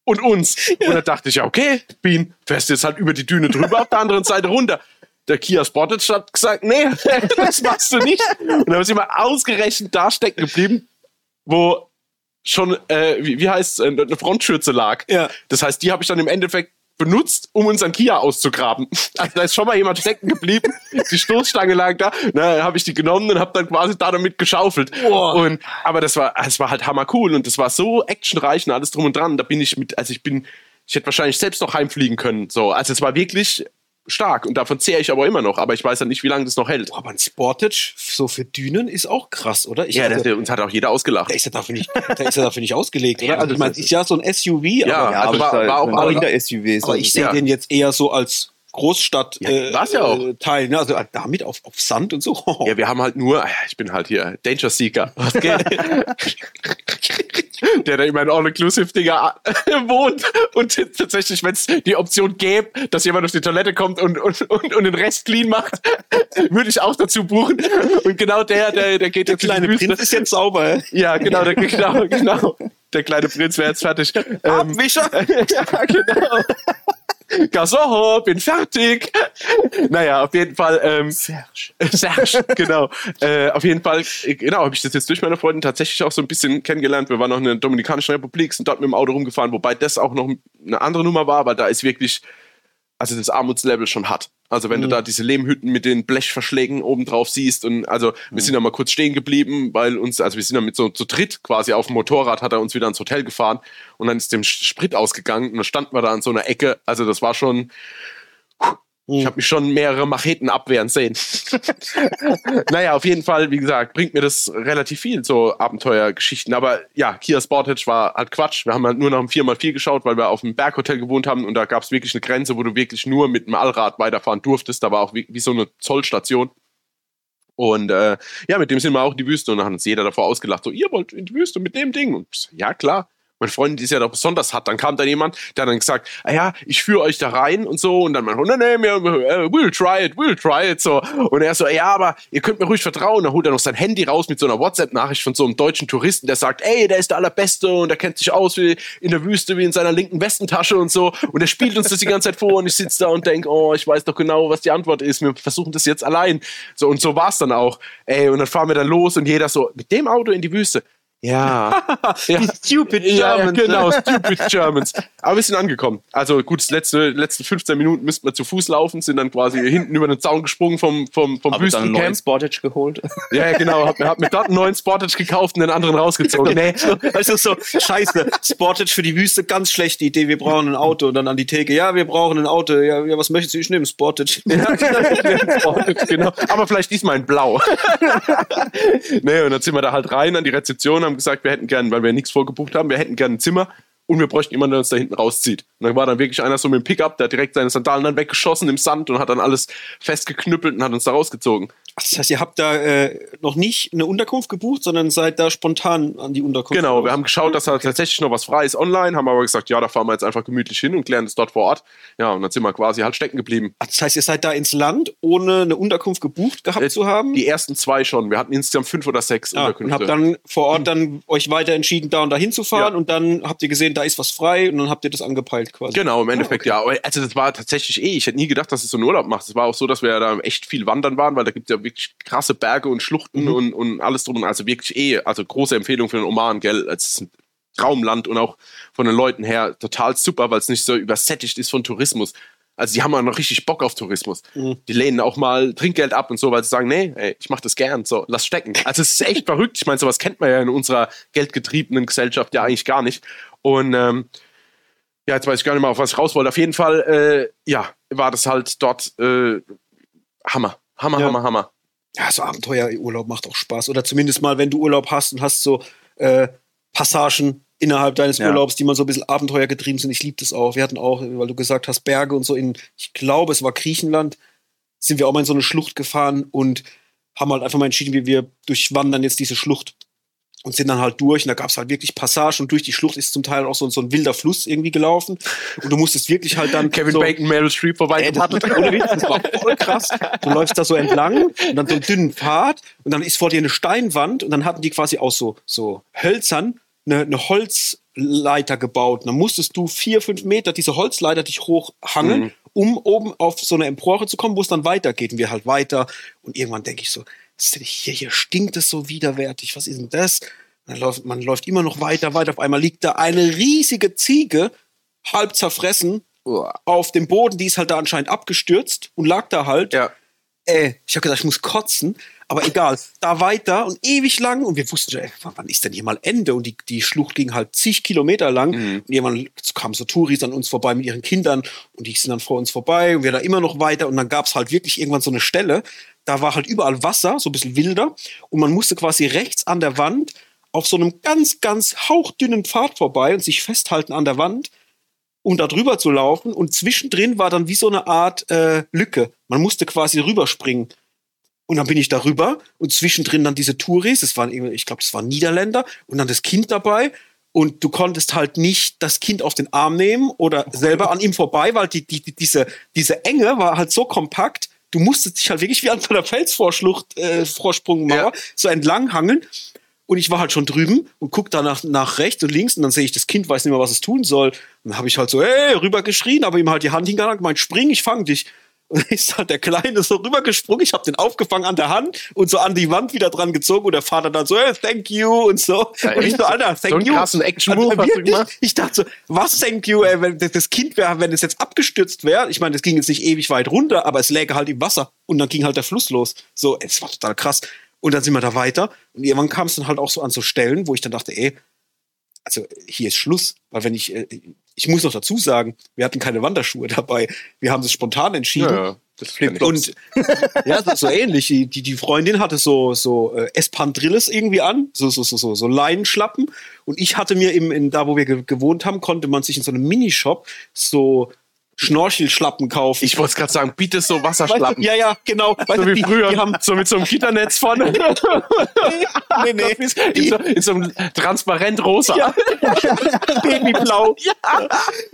und uns. Und da dachte ich, ja, okay, Bean, fährst jetzt halt über die Düne drüber, auf der anderen Seite runter. Der Kia Sportage hat gesagt, nee, das machst du nicht. Und dann sind wir ausgerechnet da stecken geblieben, wo schon, äh, wie, wie heißt es, eine Frontschürze lag. Ja. Das heißt, die habe ich dann im Endeffekt benutzt, um unseren Kia auszugraben. Also da ist schon mal jemand stecken geblieben, die Stoßstange lag da, na, habe ich die genommen und habe dann quasi da damit geschaufelt. Boah. Und aber das war, es war halt hammer cool und das war so actionreich und alles drum und dran. Da bin ich mit, also ich bin, ich hätte wahrscheinlich selbst noch heimfliegen können. So, also es war wirklich stark und davon zehre ich aber immer noch. Aber ich weiß ja nicht, wie lange das noch hält. Aber ein Sportage so für Dünen ist auch krass, oder? Ich Ja, also, das, uns hat auch jeder ausgelacht. der ist ja dafür nicht, der ist ja dafür nicht ausgelegt, oder? Ja, Also ich meine, ist ja so ein SUV, Ja, aber, Ja, also war- war, war auch- auch aber- in der SUV. aber ich sehe Ja. den jetzt eher so als Großstadt Ja, äh, ja auch. äh, Teil, ne? Also äh, damit auf, auf Sand und so. Ja, wir haben halt nur, ah ich bin halt hier Danger Seeker. Was geht? der da immer in All-Inclusive-Dinger wohnt und tatsächlich, wenn es die Option gäbe, dass jemand auf die Toilette kommt und, und, und, und den Rest clean macht, würde ich auch dazu buchen. Und genau der, der, der geht der jetzt die kleine. Prinz ist jetzt sauber. Ja, genau, der, genau, genau. Der kleine Prinz wäre jetzt fertig. Ähm, Abwischer. ja, genau. Gasson, bin fertig. Naja, auf jeden Fall. Ähm, Serge. Serge, genau. Äh, auf jeden Fall, äh, genau, habe ich das jetzt durch meine Freundin tatsächlich auch so ein bisschen kennengelernt. Wir waren noch in der Dominikanischen Republik, sind dort mit dem Auto rumgefahren, wobei das auch noch eine andere Nummer war, weil da ist wirklich also das Armutslevel schon hat. Also wenn Mhm. du da diese Lehmhütten mit den Blechverschlägen oben drauf siehst und also wir sind da mal kurz stehen geblieben, weil uns, also wir sind da mit so zu dritt quasi auf dem Motorrad, hat er uns wieder ins Hotel gefahren und dann ist dem Sprit ausgegangen und dann standen wir da an so einer Ecke. Also das war schon, ich habe mich schon mehrere Macheten abwehren sehen. naja, auf jeden Fall, wie gesagt, bringt mir das relativ viel, so Abenteuergeschichten. Aber ja, Kia Sportage war halt Quatsch. Wir haben halt nur noch ein 4x4 geschaut, weil wir auf dem Berghotel gewohnt haben und da gab es wirklich eine Grenze, wo du wirklich nur mit dem Allrad weiterfahren durftest. Da war auch wie, wie so eine Zollstation. Und äh, ja, mit dem sind wir auch in die Wüste und dann hat uns jeder davor ausgelacht, so, ihr wollt in die Wüste mit dem Ding? Und ja, klar. Meine Freundin, die ist ja doch besonders hat. Dann kam da jemand, der hat dann gesagt, ah ja, ich führe euch da rein und so. Und dann meinte, nee, nee, wir, äh, we'll try it, we'll try it. So. Und er so, ja, aber ihr könnt mir ruhig vertrauen. Dann holt er noch sein Handy raus mit so einer WhatsApp-Nachricht von so einem deutschen Touristen, der sagt, ey, der ist der Allerbeste und der kennt sich aus wie in der Wüste, wie in seiner linken Westentasche und so. Und er spielt uns das die ganze Zeit vor und ich sitze da und denke, oh, ich weiß doch genau, was die Antwort ist. Wir versuchen das jetzt allein. So, und so war es dann auch. Ey, und dann fahren wir dann los und jeder so, mit dem Auto in die Wüste. Ja. ja. Die stupid Ja, ja, Germans. genau, stupid Germans. Aber wir sind angekommen. Also gut, das letzte, letzten 15 Minuten müssten wir zu Fuß laufen, sind dann quasi hinten über den Zaun gesprungen vom, vom, vom Habe dann einen neuen Wüstencamp. Sportage geholt. Ja, ja, genau. Hab, mir- hab mir dort einen neuen Sportage gekauft und den anderen rausgezogen. Nee. Also so, scheiße, Sportage für die Wüste, ganz schlechte Idee, wir brauchen ein Auto. Und dann an die Theke, ja, wir brauchen ein Auto. Ja, ja was möchtest du? Ich nehme Sportage. Sportage, genau. Aber vielleicht diesmal in Blau. nee, und dann sind wir da halt rein an die Rezeption, haben gesagt, wir hätten gern, weil wir nichts vorgebucht haben, wir hätten gern ein Zimmer und wir bräuchten jemanden, der uns da hinten rauszieht. Und dann war dann wirklich einer so mit dem Pickup, der hat direkt seine Sandalen dann weggeschossen im Sand und hat dann alles festgeknüppelt und hat uns da rausgezogen. Das heißt, ihr habt da äh, noch nicht eine Unterkunft gebucht, sondern seid da spontan an die Unterkunft. Genau, wir haben geschaut, dass da tatsächlich noch was frei ist online, haben aber gesagt, ja, da fahren wir jetzt einfach gemütlich hin und klären das dort vor Ort. Ja, und dann sind wir quasi halt stecken geblieben. Ach, Das heißt, ihr seid da ins Land, ohne eine Unterkunft gebucht gehabt Äh, zu haben? Die ersten zwei schon. Wir hatten insgesamt fünf oder sechs Ja, und Unterkünfte. habt dann vor Ort dann euch weiter entschieden, da und da hinzufahren Ja. und dann habt ihr gesehen, da ist was frei und dann habt ihr das angepeilt quasi. Genau, im Endeffekt ja. Aber Also das war tatsächlich eh, ich hätte nie gedacht, dass es so einen Urlaub macht. Es war auch so, dass wir da echt viel wandern waren, weil da gibt es ja wirklich krasse Berge und Schluchten Mhm. und, und alles drum. Also wirklich eh, also große Empfehlung für den Oman, gell. Es ist ein Traumland und auch von den Leuten her total super, weil es nicht so übersättigt ist von Tourismus. Also die haben auch noch richtig Bock auf Tourismus. Mhm. Die lehnen auch mal Trinkgeld ab und so, weil sie sagen, nee, ey, ich mach das gern, so, lass stecken. Also es ist echt verrückt. Ich meine, sowas kennt man ja in unserer geldgetriebenen Gesellschaft ja eigentlich gar nicht. Und ähm, ja, jetzt weiß ich gar nicht mal, auf was ich raus wollte. Auf jeden Fall, äh, ja, war das halt dort äh, Hammer. Hammer, Ja. Hammer, Hammer. Ja, so Abenteuerurlaub macht auch Spaß. Oder zumindest mal, wenn du Urlaub hast und hast so äh, Passagen innerhalb deines Ja. Urlaubs, die mal so ein bisschen abenteuergetrieben sind. Ich liebe das auch. Wir hatten auch, weil du gesagt hast, Berge und so in, ich glaube, es war Griechenland, sind wir auch mal in so eine Schlucht gefahren und haben halt einfach mal entschieden, wie wir durchwandern jetzt diese Schlucht und sind dann halt durch und da gab es halt wirklich Passagen und durch die Schlucht ist zum Teil auch so, so ein wilder Fluss irgendwie gelaufen und du musstest wirklich halt dann Kevin so, Bacon, Meryl Streep vorbei. Ohne Witz, das war voll krass. Du läufst da so entlang und dann so einen dünnen Pfad und dann ist vor dir eine Steinwand und dann hatten die quasi aus so, so Hölzern eine, eine Holzleiter gebaut. Und dann musstest du vier, fünf Meter diese Holzleiter dich hochhangeln, Mhm. um oben auf so eine Empore zu kommen, wo es dann weitergeht. Und wir halt weiter. Und irgendwann denke ich so, hier, hier stinkt es so widerwärtig. Was ist denn das? Dann läuft, man läuft immer noch weiter, weiter. Auf einmal liegt da eine riesige Ziege, halb zerfressen, auf dem Boden. Die ist halt da anscheinend abgestürzt und lag da halt. Ja. Äh, ich habe gedacht, ich muss kotzen, aber egal. Da weiter und ewig lang und wir wussten schon, ey, wann ist denn hier mal Ende? Und die, die Schlucht ging halt zig Kilometer lang. Mhm. Und irgendwann kamen so Touris an uns vorbei mit ihren Kindern und die sind dann vor uns vorbei und wir da immer noch weiter. Und dann gab es halt wirklich irgendwann so eine Stelle, da war halt überall Wasser, so ein bisschen wilder. Und man musste quasi rechts an der Wand auf so einem ganz, ganz hauchdünnen Pfad vorbei und sich festhalten an der Wand um da drüber zu laufen. Und zwischendrin war dann wie so eine Art äh, Lücke. Man musste quasi rüberspringen. Und dann bin ich darüber und zwischendrin dann diese Touris, das waren, ich glaube, das waren Niederländer und dann das Kind dabei. Und du konntest halt nicht das Kind auf den Arm nehmen oder selber an ihm vorbei, weil die, die, diese, diese Enge war halt so kompakt. Du musstest dich halt wirklich wie an so einer Felsvorschlucht, äh, Vorsprungmauer, Ja. so entlang hangeln. Und ich war halt schon drüben und guck da nach, nach rechts und links und dann sehe ich, das Kind weiß nicht mehr, was es tun soll. Und dann habe ich halt so, hey, rüber geschrien, aber ihm halt die Hand hingehalten, gemeint, spring, ich fang dich. Und dann ist halt der Kleine so rübergesprungen. Ich habe den aufgefangen an der Hand und so an die Wand wieder dran gezogen. Und der Vater dann so, hey, thank you und so. Ja, und ich so, Alter, thank So you. krassen Action-Move Also, hast du wirklich? Ich dachte so, was thank you, ey, wenn das- das Kind wäre, wenn es jetzt abgestürzt wäre. Ich meine, das ging jetzt nicht ewig weit runter, aber es läge halt im Wasser. Und dann ging halt der Fluss los. So, es war total krass. Und dann sind wir da weiter. Und irgendwann kam es dann halt auch so an so Stellen, wo ich dann dachte, ey, also hier ist Schluss. Weil wenn ich, äh, ich muss noch dazu sagen, wir hatten keine Wanderschuhe dabei. Wir haben es spontan entschieden. Ja. Das ich. Und ja, so, so ähnlich. Die, die, die Freundin hatte so, so äh, Espandrilles irgendwie an, so, so, so, so, so Leinenschlappen. Und ich hatte mir im, in, da, wo wir ge gewohnt haben, konnte man sich in so einem Minishop so Schnorchelschlappen kaufen. ich wollte gerade sagen, bitte so Weißt du, Wasserschlappen. ja, ja, genau. Weißt so du, wie die, früher, Die haben, so mit so einem Gitternetz vorne. nee, nee, in, so, in so einem transparent rosa. Ja. Babyblau. Ja.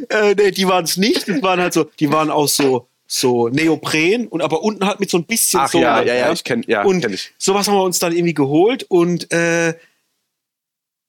Äh, nee, die waren es nicht. Das waren halt so, die waren aus so, so Neopren und aber unten halt mit so ein bisschen Ach so. ja, ja, ja, ich kenn- ja, und kenn ich. sowas haben wir uns dann irgendwie geholt und äh,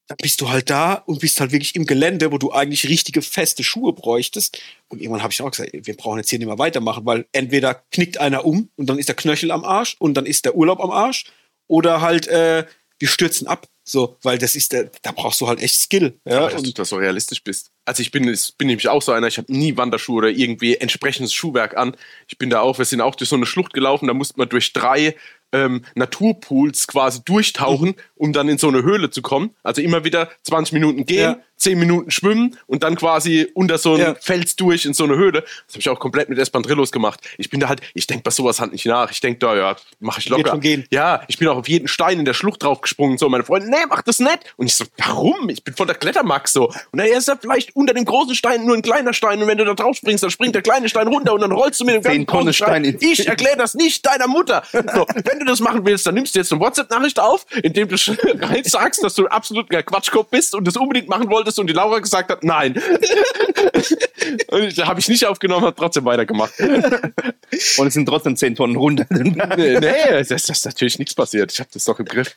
dann bist du halt da und bist halt wirklich im Gelände, wo du eigentlich richtige feste Schuhe bräuchtest. Und irgendwann habe ich auch gesagt, wir brauchen jetzt hier nicht mehr weitermachen, weil entweder knickt einer um und dann ist der Knöchel am Arsch und dann ist der Urlaub am Arsch oder halt äh, wir stürzen ab. So, weil das ist der, da brauchst du halt echt Skill. Ja, Aber dass du da so realistisch bist. Also ich bin, ich bin nämlich auch so einer, ich habe nie Wanderschuhe oder irgendwie entsprechendes Schuhwerk an. Ich bin da auch, wir sind auch durch so eine Schlucht gelaufen, da musste man durch drei ähm, Naturpools quasi durchtauchen, Mhm. um dann in so eine Höhle zu kommen. Also immer wieder 20 Minuten gehen, Ja. 10 Minuten schwimmen und dann quasi unter so einen Ja. Fels durch in so eine Höhle. Das habe ich auch komplett mit Espandrillos gemacht. Ich bin da halt, ich denke bei sowas halt nicht nach. Ich denke da, ja, mache ich locker. Ja, ich bin auch auf jeden Stein in der Schlucht draufgesprungen. So, meine Freunde, nee, mach das nicht. Und ich so, warum? Ich bin von der Klettermax so. Und dann ist da vielleicht unter dem großen Stein nur ein kleiner Stein. Und wenn du da drauf springst, dann springt der kleine Stein runter und dann rollst du mit dem Zehn ganzen großen Stein. Stein in- Ich erkläre das nicht deiner Mutter. So, wenn du das machen willst, dann nimmst du jetzt eine WhatsApp-Nachricht auf, in dem du rein sagst, dass du absolut ein Quatschkopf bist und das unbedingt machen wolltest und die Laura gesagt hat, nein. und da habe ich nicht aufgenommen, habe trotzdem weitergemacht. Und es sind trotzdem 10 Tonnen runter. nee, nee, das das ist natürlich nichts passiert. Ich habe das doch im Griff.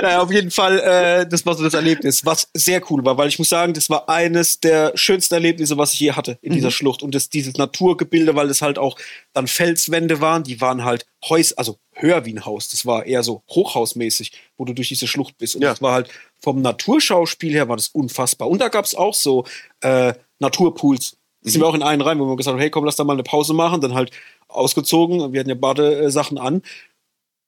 Naja, auf jeden Fall, äh, das war so das Erlebnis, was sehr cool war, weil ich muss sagen, das war eines der schönsten Erlebnisse, was ich je hatte in dieser Schlucht. Und das, dieses Naturgebilde, weil das halt auch dann Felswände waren, die waren halt Häus, also höher wie ein Haus. Das war eher so hochhausmäßig, wo du durch diese Schlucht bist. Und Ja. das war halt vom Naturschauspiel her war das unfassbar. Und da gab es auch so äh, Naturpools. Da sind wir auch in einen rein, wo wir gesagt haben, hey komm, lass da mal eine Pause machen. Dann halt ausgezogen, wir hatten ja Badesachen an.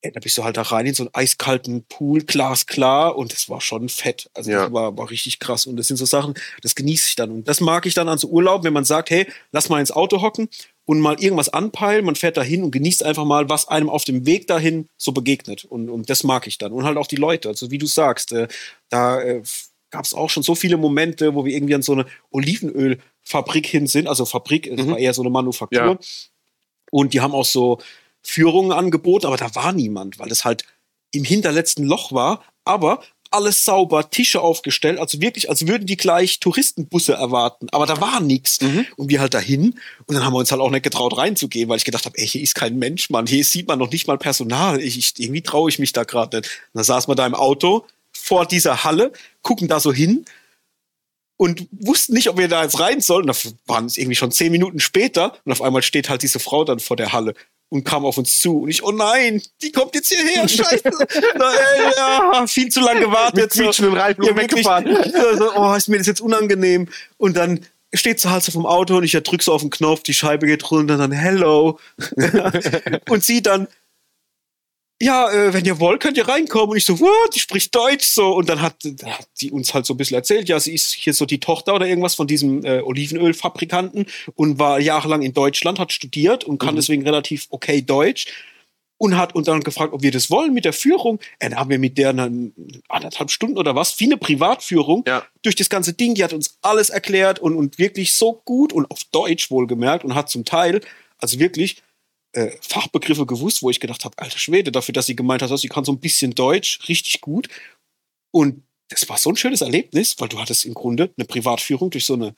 Da bist du halt da rein in so einen eiskalten Pool, glasklar, und das war schon fett. Also Ja. das war, war richtig krass. Und das sind so Sachen, das genieße ich dann. Und das mag ich dann an so Urlaub, wenn man sagt, hey, lass mal ins Auto hocken und mal irgendwas anpeilen, man fährt dahin und genießt einfach mal, was einem auf dem Weg dahin so begegnet. Und, und das mag ich dann. Und halt auch die Leute. Also wie du sagst, äh, da äh, gab es auch schon so viele Momente, wo wir irgendwie an so eine Olivenölfabrik hin sind. Also Fabrik, es war eher so eine Manufaktur. Ja. Und die haben auch so Führungen angeboten, aber da war niemand, weil es halt im hinterletzten Loch war, aber alles sauber, Tische aufgestellt, also wirklich, als würden die gleich Touristenbusse erwarten. Aber da war nichts. Und wir halt dahin. Und dann haben wir uns halt auch nicht getraut reinzugehen, weil ich gedacht habe, ey, hier ist kein Mensch, Mann. Hier sieht man noch nicht mal Personal. Ich, ich, irgendwie traue ich mich da gerade nicht. Und dann saßen wir da im Auto vor dieser Halle, gucken da so hin und wussten nicht, ob wir da jetzt rein sollen. Da waren es irgendwie schon zehn Minuten später und auf einmal steht halt diese Frau dann vor der Halle und kam auf uns zu und ich, oh nein, die kommt jetzt hierher, scheiße. Na, ey, ja, viel zu lange gewartet. Mit quietschenden Reifen ja, und weggefahren. so, oh, ist mir das jetzt unangenehm. Und dann steht sie halt so vom Auto und ich drück so auf den Knopf, die Scheibe geht runter, dann hello. und sie dann, ja, äh, wenn ihr wollt, könnt ihr reinkommen. Und ich so, what? Die spricht Deutsch so. Und dann hat, hat sie uns halt so ein bisschen erzählt, ja, sie ist hier so die Tochter oder irgendwas von diesem äh, Olivenölfabrikanten und war jahrelang in Deutschland, hat studiert und kann deswegen relativ okay Deutsch. Und hat uns dann gefragt, ob wir das wollen mit der Führung. Äh, Dann haben wir mit der eine, anderthalb Stunden oder was, wie eine Privatführung Ja. durch das ganze Ding. Die hat uns alles erklärt und, und wirklich so gut und auf Deutsch wohlgemerkt und hat zum Teil, also wirklich, äh, Fachbegriffe gewusst, wo ich gedacht habe, alter Schwede, dafür, dass sie gemeint hat, sie kann so ein bisschen Deutsch, richtig gut. Und das war so ein schönes Erlebnis, weil du hattest im Grunde eine Privatführung durch so eine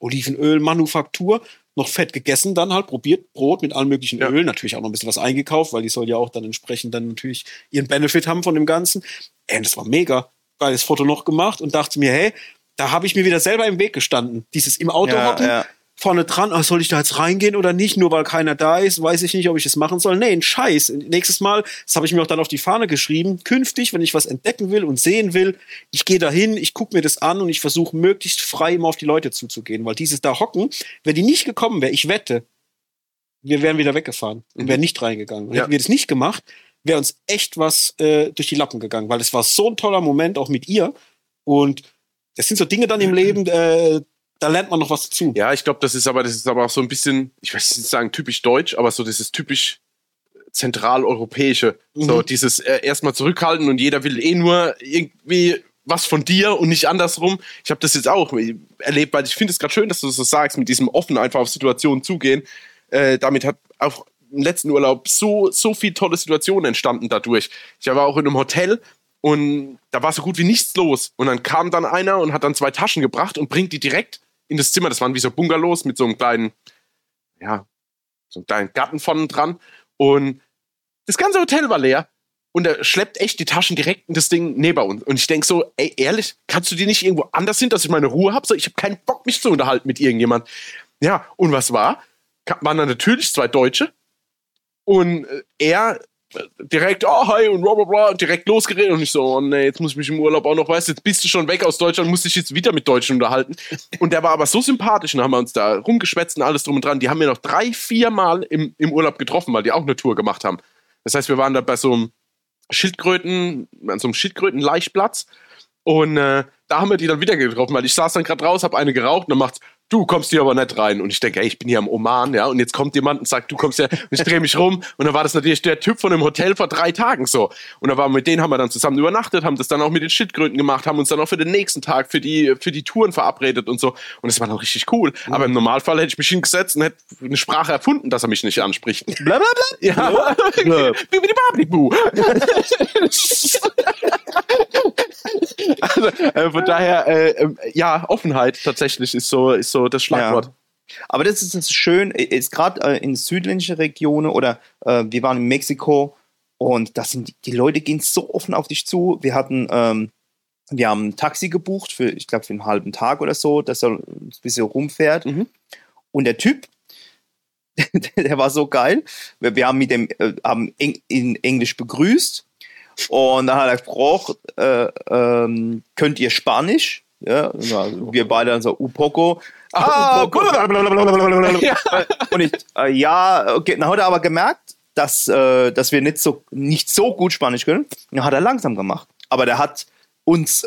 Olivenölmanufaktur, noch fett gegessen, dann halt probiert, Brot mit allen möglichen Ja. Ölen, natürlich auch noch ein bisschen was eingekauft, weil die soll ja auch dann entsprechend dann natürlich ihren Benefit haben von dem Ganzen. Ey, das war mega. Geiles Foto noch gemacht und dachte mir, hey, da habe ich mir wieder selber im Weg gestanden. Dieses im Auto Ja, hocken, ja. Vorne dran, ah, soll ich da jetzt reingehen oder nicht? Nur weil keiner da ist, weiß ich nicht, ob ich es machen soll. Nee, ein Scheiß. Nächstes Mal, das habe ich mir auch dann auf die Fahne geschrieben, künftig, wenn ich was entdecken will und sehen will, ich gehe da hin, ich gucke mir das an und ich versuche möglichst frei immer auf die Leute zuzugehen. Weil dieses da hocken, wenn die nicht gekommen wäre, ich wette, wir wären wieder weggefahren und Mhm. wären nicht reingegangen. Und Ja. Hätten wir das nicht gemacht, wäre uns echt was äh, durch die Lappen gegangen, weil es war so ein toller Moment auch mit ihr. Und das sind so Dinge dann im Leben, äh, da lernt man noch was dazu. Ja, ich glaube, das ist aber, das ist aber auch so ein bisschen, ich weiß nicht sagen typisch deutsch, aber so dieses typisch zentraleuropäische. So Mhm. dieses äh, erstmal zurückhalten und jeder will eh nur irgendwie was von dir und nicht andersrum. Ich habe das jetzt auch erlebt, weil ich finde es gerade schön, dass du das so sagst, mit diesem offen einfach auf Situationen zugehen. Äh, damit hat auch im letzten Urlaub so, so viel tolle Situationen entstanden dadurch. Ich war auch in einem Hotel und da war so gut wie nichts los. Und dann kam dann einer und hat dann zwei Taschen gebracht und bringt die direkt in das Zimmer. Das waren wie so Bungalows mit so einem kleinen, ja, so einem kleinen Garten vorne dran. Und das ganze Hotel war leer. Und er schleppt echt die Taschen direkt in das Ding neben uns. Und ich denke so, ey, ehrlich, kannst du die nicht irgendwo anders hin, dass ich meine Ruhe habe? So, ich habe keinen Bock, mich zu unterhalten mit irgendjemand. Ja, und was war? Waren dann natürlich zwei Deutsche. Und äh, er direkt, oh, hi, und bla, bla, bla, direkt losgeredet. Und ich so, oh, nee, jetzt muss ich mich im Urlaub auch noch, weißt du, jetzt bist du schon weg aus Deutschland, musst dich jetzt wieder mit Deutschen unterhalten. Und der war aber so sympathisch und haben wir uns da rumgeschwätzt und alles drum und dran. Die haben wir noch drei, vier Mal im, im Urlaub getroffen, weil die auch eine Tour gemacht haben. Das heißt, wir waren da bei so einem Schildkröten, an so einem Schildkröten-Laichplatz. Und äh, da haben wir die dann wieder getroffen, weil ich saß dann gerade raus, hab eine geraucht und dann macht's, du kommst hier aber nicht rein. Und ich denke, ey, ich bin hier am Oman, ja, und jetzt kommt jemand und sagt, du kommst hier, und ich drehe mich rum. Und dann war das natürlich der Typ von dem Hotel vor drei Tagen so. Und da waren wir mit denen haben wir dann zusammen übernachtet, haben das dann auch mit den Schildkröten gemacht, haben uns dann auch für den nächsten Tag für die, für die Touren verabredet und so. Und das war dann richtig cool. Aber im Normalfall hätte ich mich hingesetzt und hätte eine Sprache erfunden, dass er mich nicht anspricht. Blablabla. Ja. Bibidi-babidi-bu. also, äh, von daher, äh, ähm, ja, Offenheit tatsächlich ist so, ist so das Schlagwort. Aber das ist, schön, ist gerade äh, in südländischen Regionen oder äh, wir waren in Mexiko und das sind die Leute gehen so offen auf dich zu. Wir hatten, ähm, wir haben ein Taxi gebucht für, ich glaube, für einen halben Tag oder so, dass er ein bisschen rumfährt. Mhm. Und der Typ, der war so geil. Wir, wir haben mit dem äh, haben Eng, in Englisch begrüßt und dann hat er gefragt, äh, ähm, könnt ihr Spanisch? Ja, wir beide dann so, un poco. Ah, Ja. und ich, äh, ja, okay. Dann hat er aber gemerkt, dass, äh, dass wir nicht so, nicht so gut Spanisch können. Dann hat er langsam gemacht. Aber der hat uns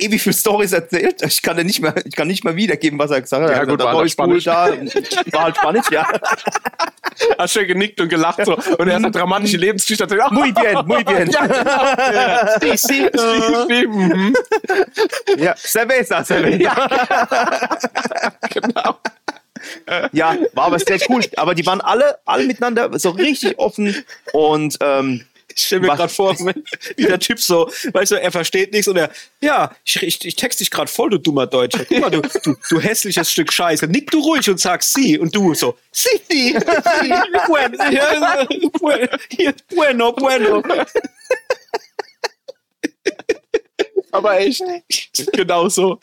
ewig viele Stories erzählt. Ich kann, nicht mehr, ich kann nicht mehr wiedergeben, was er gesagt hat. Ja, gut, gesagt, war ist cool Da. War halt Spanisch, ja. Hast schön genickt und gelacht so. Und er hat eine dramatische Lebensgeschichte erzählt. Muy bien, muy bien. Ja, genau. Sí, sí, mhm. Ja, Cerveza, Cerveza. Genau. Ja, war aber sehr cool. Aber die waren alle, alle miteinander so richtig offen und ähm, Ich stelle mir gerade vor, wie der Typ so, weißt du, er versteht nichts und er, ja, ich, ich, ich text dich gerade voll, du dummer Deutscher. Guck mal, du, du, du hässliches Stück Scheiße. Nick du ruhig und sag sie. Und du so, si, si, si, bueno, bueno. Aber echt. Genau so.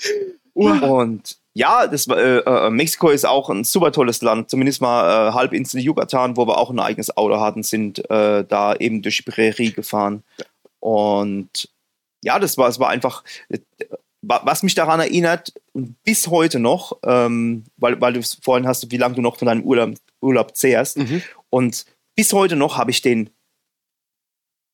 Und ja, das war, äh, äh, Mexiko ist auch ein super tolles Land. Zumindest mal äh, Halbinsel Yucatan, wo wir auch ein eigenes Auto hatten, sind äh, da eben durch die Prärie gefahren. Und ja, das war, es war einfach, äh, wa- was mich daran erinnert, bis heute noch, ähm, weil, weil du vorhin hast, wie lange du noch von deinem Urlaub, Urlaub zehrst. Mhm. Und bis heute noch habe ich den.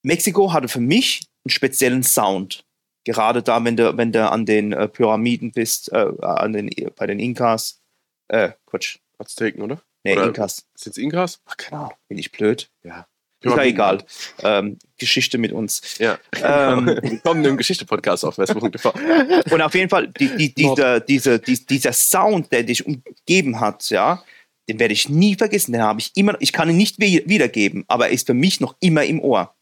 Mexiko hatte für mich einen speziellen Sound. Gerade da, wenn du, wenn du an den äh, Pyramiden bist, äh, an den, bei den Inkas. Äh, Quatsch. Azteken, oder? Nee, Oder- Inkas. Ist jetzt Inkas? Ach, genau. Bin ich blöd? Ja. Ist ja egal. Ähm, Geschichte mit uns. Ja. Ähm, Willkommen im Geschichte-Podcast auf Facebook.tv. Und auf jeden Fall, die, die, dieser, diese, die, dieser Sound, der dich umgeben hat, ja, den werde ich nie vergessen. Den habe ich immer, ich kann ihn nicht wie- wiedergeben, aber er ist für mich noch immer im Ohr.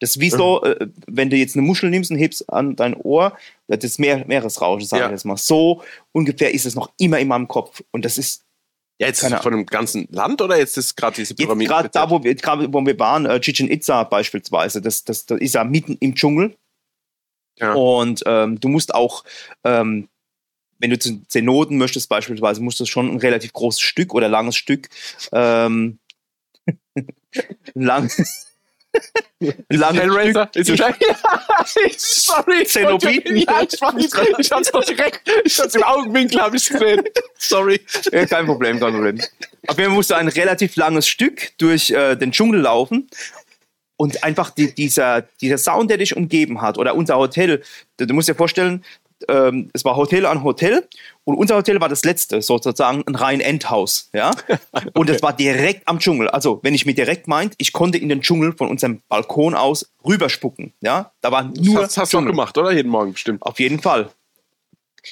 Das ist wie so, äh, wenn du jetzt eine Muschel nimmst und hebst an dein Ohr, das ist Meer, Meeresrauschen, sage Ja. ich jetzt mal. So ungefähr ist es noch immer in meinem Kopf. Und das ist Ja, jetzt Keine von einem ganzen Land oder jetzt ist gerade diese Pyramide? gerade da, wo wir, wo wir waren, äh, Chichen Itza beispielsweise, das, das, das ist ja mitten im Dschungel. Ja. Und ähm, du musst auch, ähm, wenn du zu Zenoten möchtest, beispielsweise, musst du schon ein relativ großes Stück oder langes Stück. Ähm, lang, langes Hellraiser? Ist Stück. Sorry. Zenobiten? Ja, ich. Ich hab's doch direkt. Ich hab's im Augenwinkel, hab ich gesehen. Sorry. Ja, kein Problem, kein Problem. Auf jeden Fall musst du ein relativ langes Stück durch äh, den Dschungel laufen. Und einfach die, dieser, dieser Sound, der dich umgeben hat, oder unser Hotel, du, du musst dir vorstellen, ähm, es war Hotel an Hotel und unser Hotel war das letzte, sozusagen ein rein Endhaus, ja. Und es war direkt am Dschungel. Also, wenn ich mir direkt meint, ich konnte in den Dschungel von unserem Balkon aus rüberspucken, ja. Da war nur Das hast du Dschungel. gemacht, oder? Jeden Morgen bestimmt. Auf jeden Fall.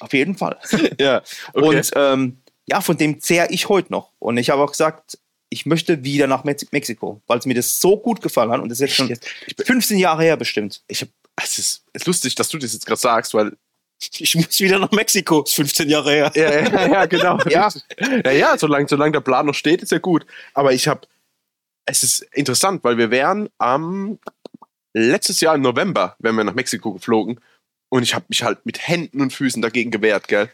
Auf jeden Fall. Ja. Okay. Und ähm, ja, von dem zehre ich heute noch. Und ich habe auch gesagt, ich möchte wieder nach Mex Mexiko, weil es mir das so gut gefallen hat. Und das ist jetzt schon 15 Jahre her bestimmt. ich hab, es ist, es ist lustig, dass du das jetzt gerade sagst, weil Ich muss wieder nach Mexiko. Ist 15 Jahre her. Ja, ja, ja genau. Ja. ja, ja solange, solange der Plan noch steht, ist ja gut. Aber ich habe, es ist interessant, weil wir wären am letztes Jahr im November, wären wir nach Mexiko geflogen und ich habe mich halt mit Händen und Füßen dagegen gewehrt, gell?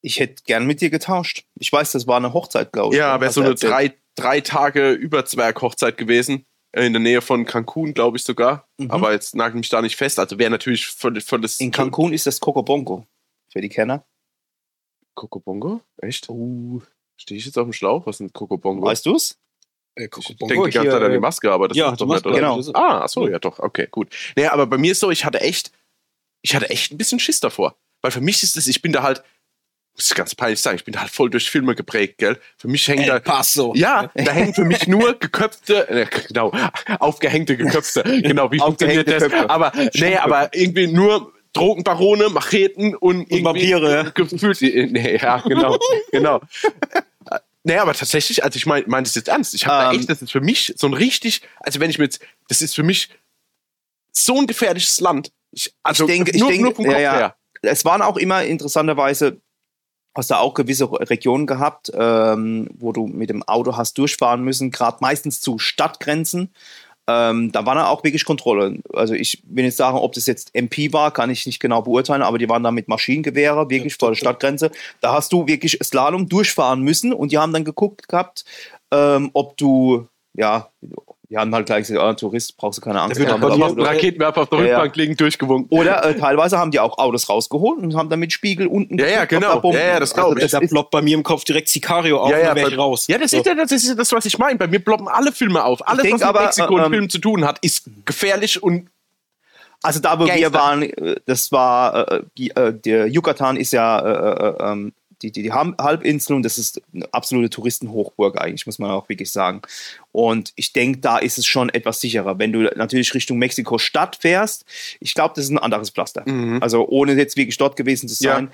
Ich hätte gern mit dir getauscht. Ich weiß, das war eine Hochzeit, glaube ich. Ja, wäre so eine erzählt. drei, drei Tage Überzwerg-Hochzeit gewesen. Äh, In der Nähe von Cancun, glaube ich sogar. Mhm. Aber jetzt nagel mich da nicht fest. Also wäre natürlich voll, voll das. In Cancun ist das Cocobongo. Für die Kenner. Kokobongo? Echt? Uh, Stehe ich jetzt auf dem Schlauch? Was ist ein Kokobongo? Weißt du es? Äh, Ich denke die ganze Zeit an die Maske, aber das ja, ist die doch nicht, Maske, oder? genau. Ah, so, ja doch, okay, gut. Naja, aber bei mir ist so, ich hatte echt, ich hatte echt ein bisschen Schiss davor. Weil für mich ist es, ich bin da halt, muss ich ganz peinlich sagen, ich bin da halt voll durch Filme geprägt, gell? Für mich hängen da, El Paso. ja, da hängen für mich nur geköpfte, äh, genau, aufgehängte geköpfte, genau, wie funktioniert das? Köpfe. Aber, nee, aber irgendwie nur Drogenbarone, Macheten und, irgendwie Vampire, ja. Gefühlt, nee, ja, genau, genau. Naja, aber tatsächlich, also ich meine mein das jetzt ernst. Ich habe da Ähm. echt, das ist für mich so ein richtig, also wenn ich mir jetzt, das ist für mich so ein gefährliches Land. Ich, also ich denke, nur, ich denke, ja, ja. Es waren auch immer interessanterweise, hast du auch gewisse Regionen gehabt, ähm, wo du mit dem Auto hast durchfahren müssen, gerade meistens zu Stadtgrenzen. Ähm, da war dann auch wirklich Kontrolle. Also ich will nicht sagen, ob das jetzt MP war, kann ich nicht genau beurteilen, aber die waren da mit Maschinengewehre wirklich vor der Stadtgrenze. Da hast du wirklich Slalom durchfahren müssen und die haben dann geguckt gehabt, ähm, ob du, ja, die haben halt gleich gesagt, ah, Tourist, brauchst du keine Angst wird haben. Auf dem Raketenwerfer auf der Ja, ja. Rückbank liegen, durchgewunken. oder äh, teilweise haben die auch Autos rausgeholt und haben dann mit Spiegel unten. Ja, ja, genau. da Ja, ja, das glaub ich. das Da ploppt bei mir im Kopf direkt Sicario auf Ja, ja, und ich raus. Ja, das So. ist ja das, ist ja das, was ich meine. Bei mir ploppen alle Filme auf. Alles, was mit aber, Mexiko und ähm, Film zu tun hat, ist gefährlich und also da, wo wir Gangster. waren, äh, das war, äh, die, äh, der Yucatan ist ja äh, äh, ähm, die, die, die Halbinsel und das ist eine absolute Touristenhochburg eigentlich, muss man auch wirklich sagen. Und ich denke, da ist es schon etwas sicherer. Wenn du natürlich Richtung Mexiko-Stadt fährst, ich glaube, das ist ein anderes Pflaster. Mhm. Also ohne jetzt wirklich dort gewesen zu Ja.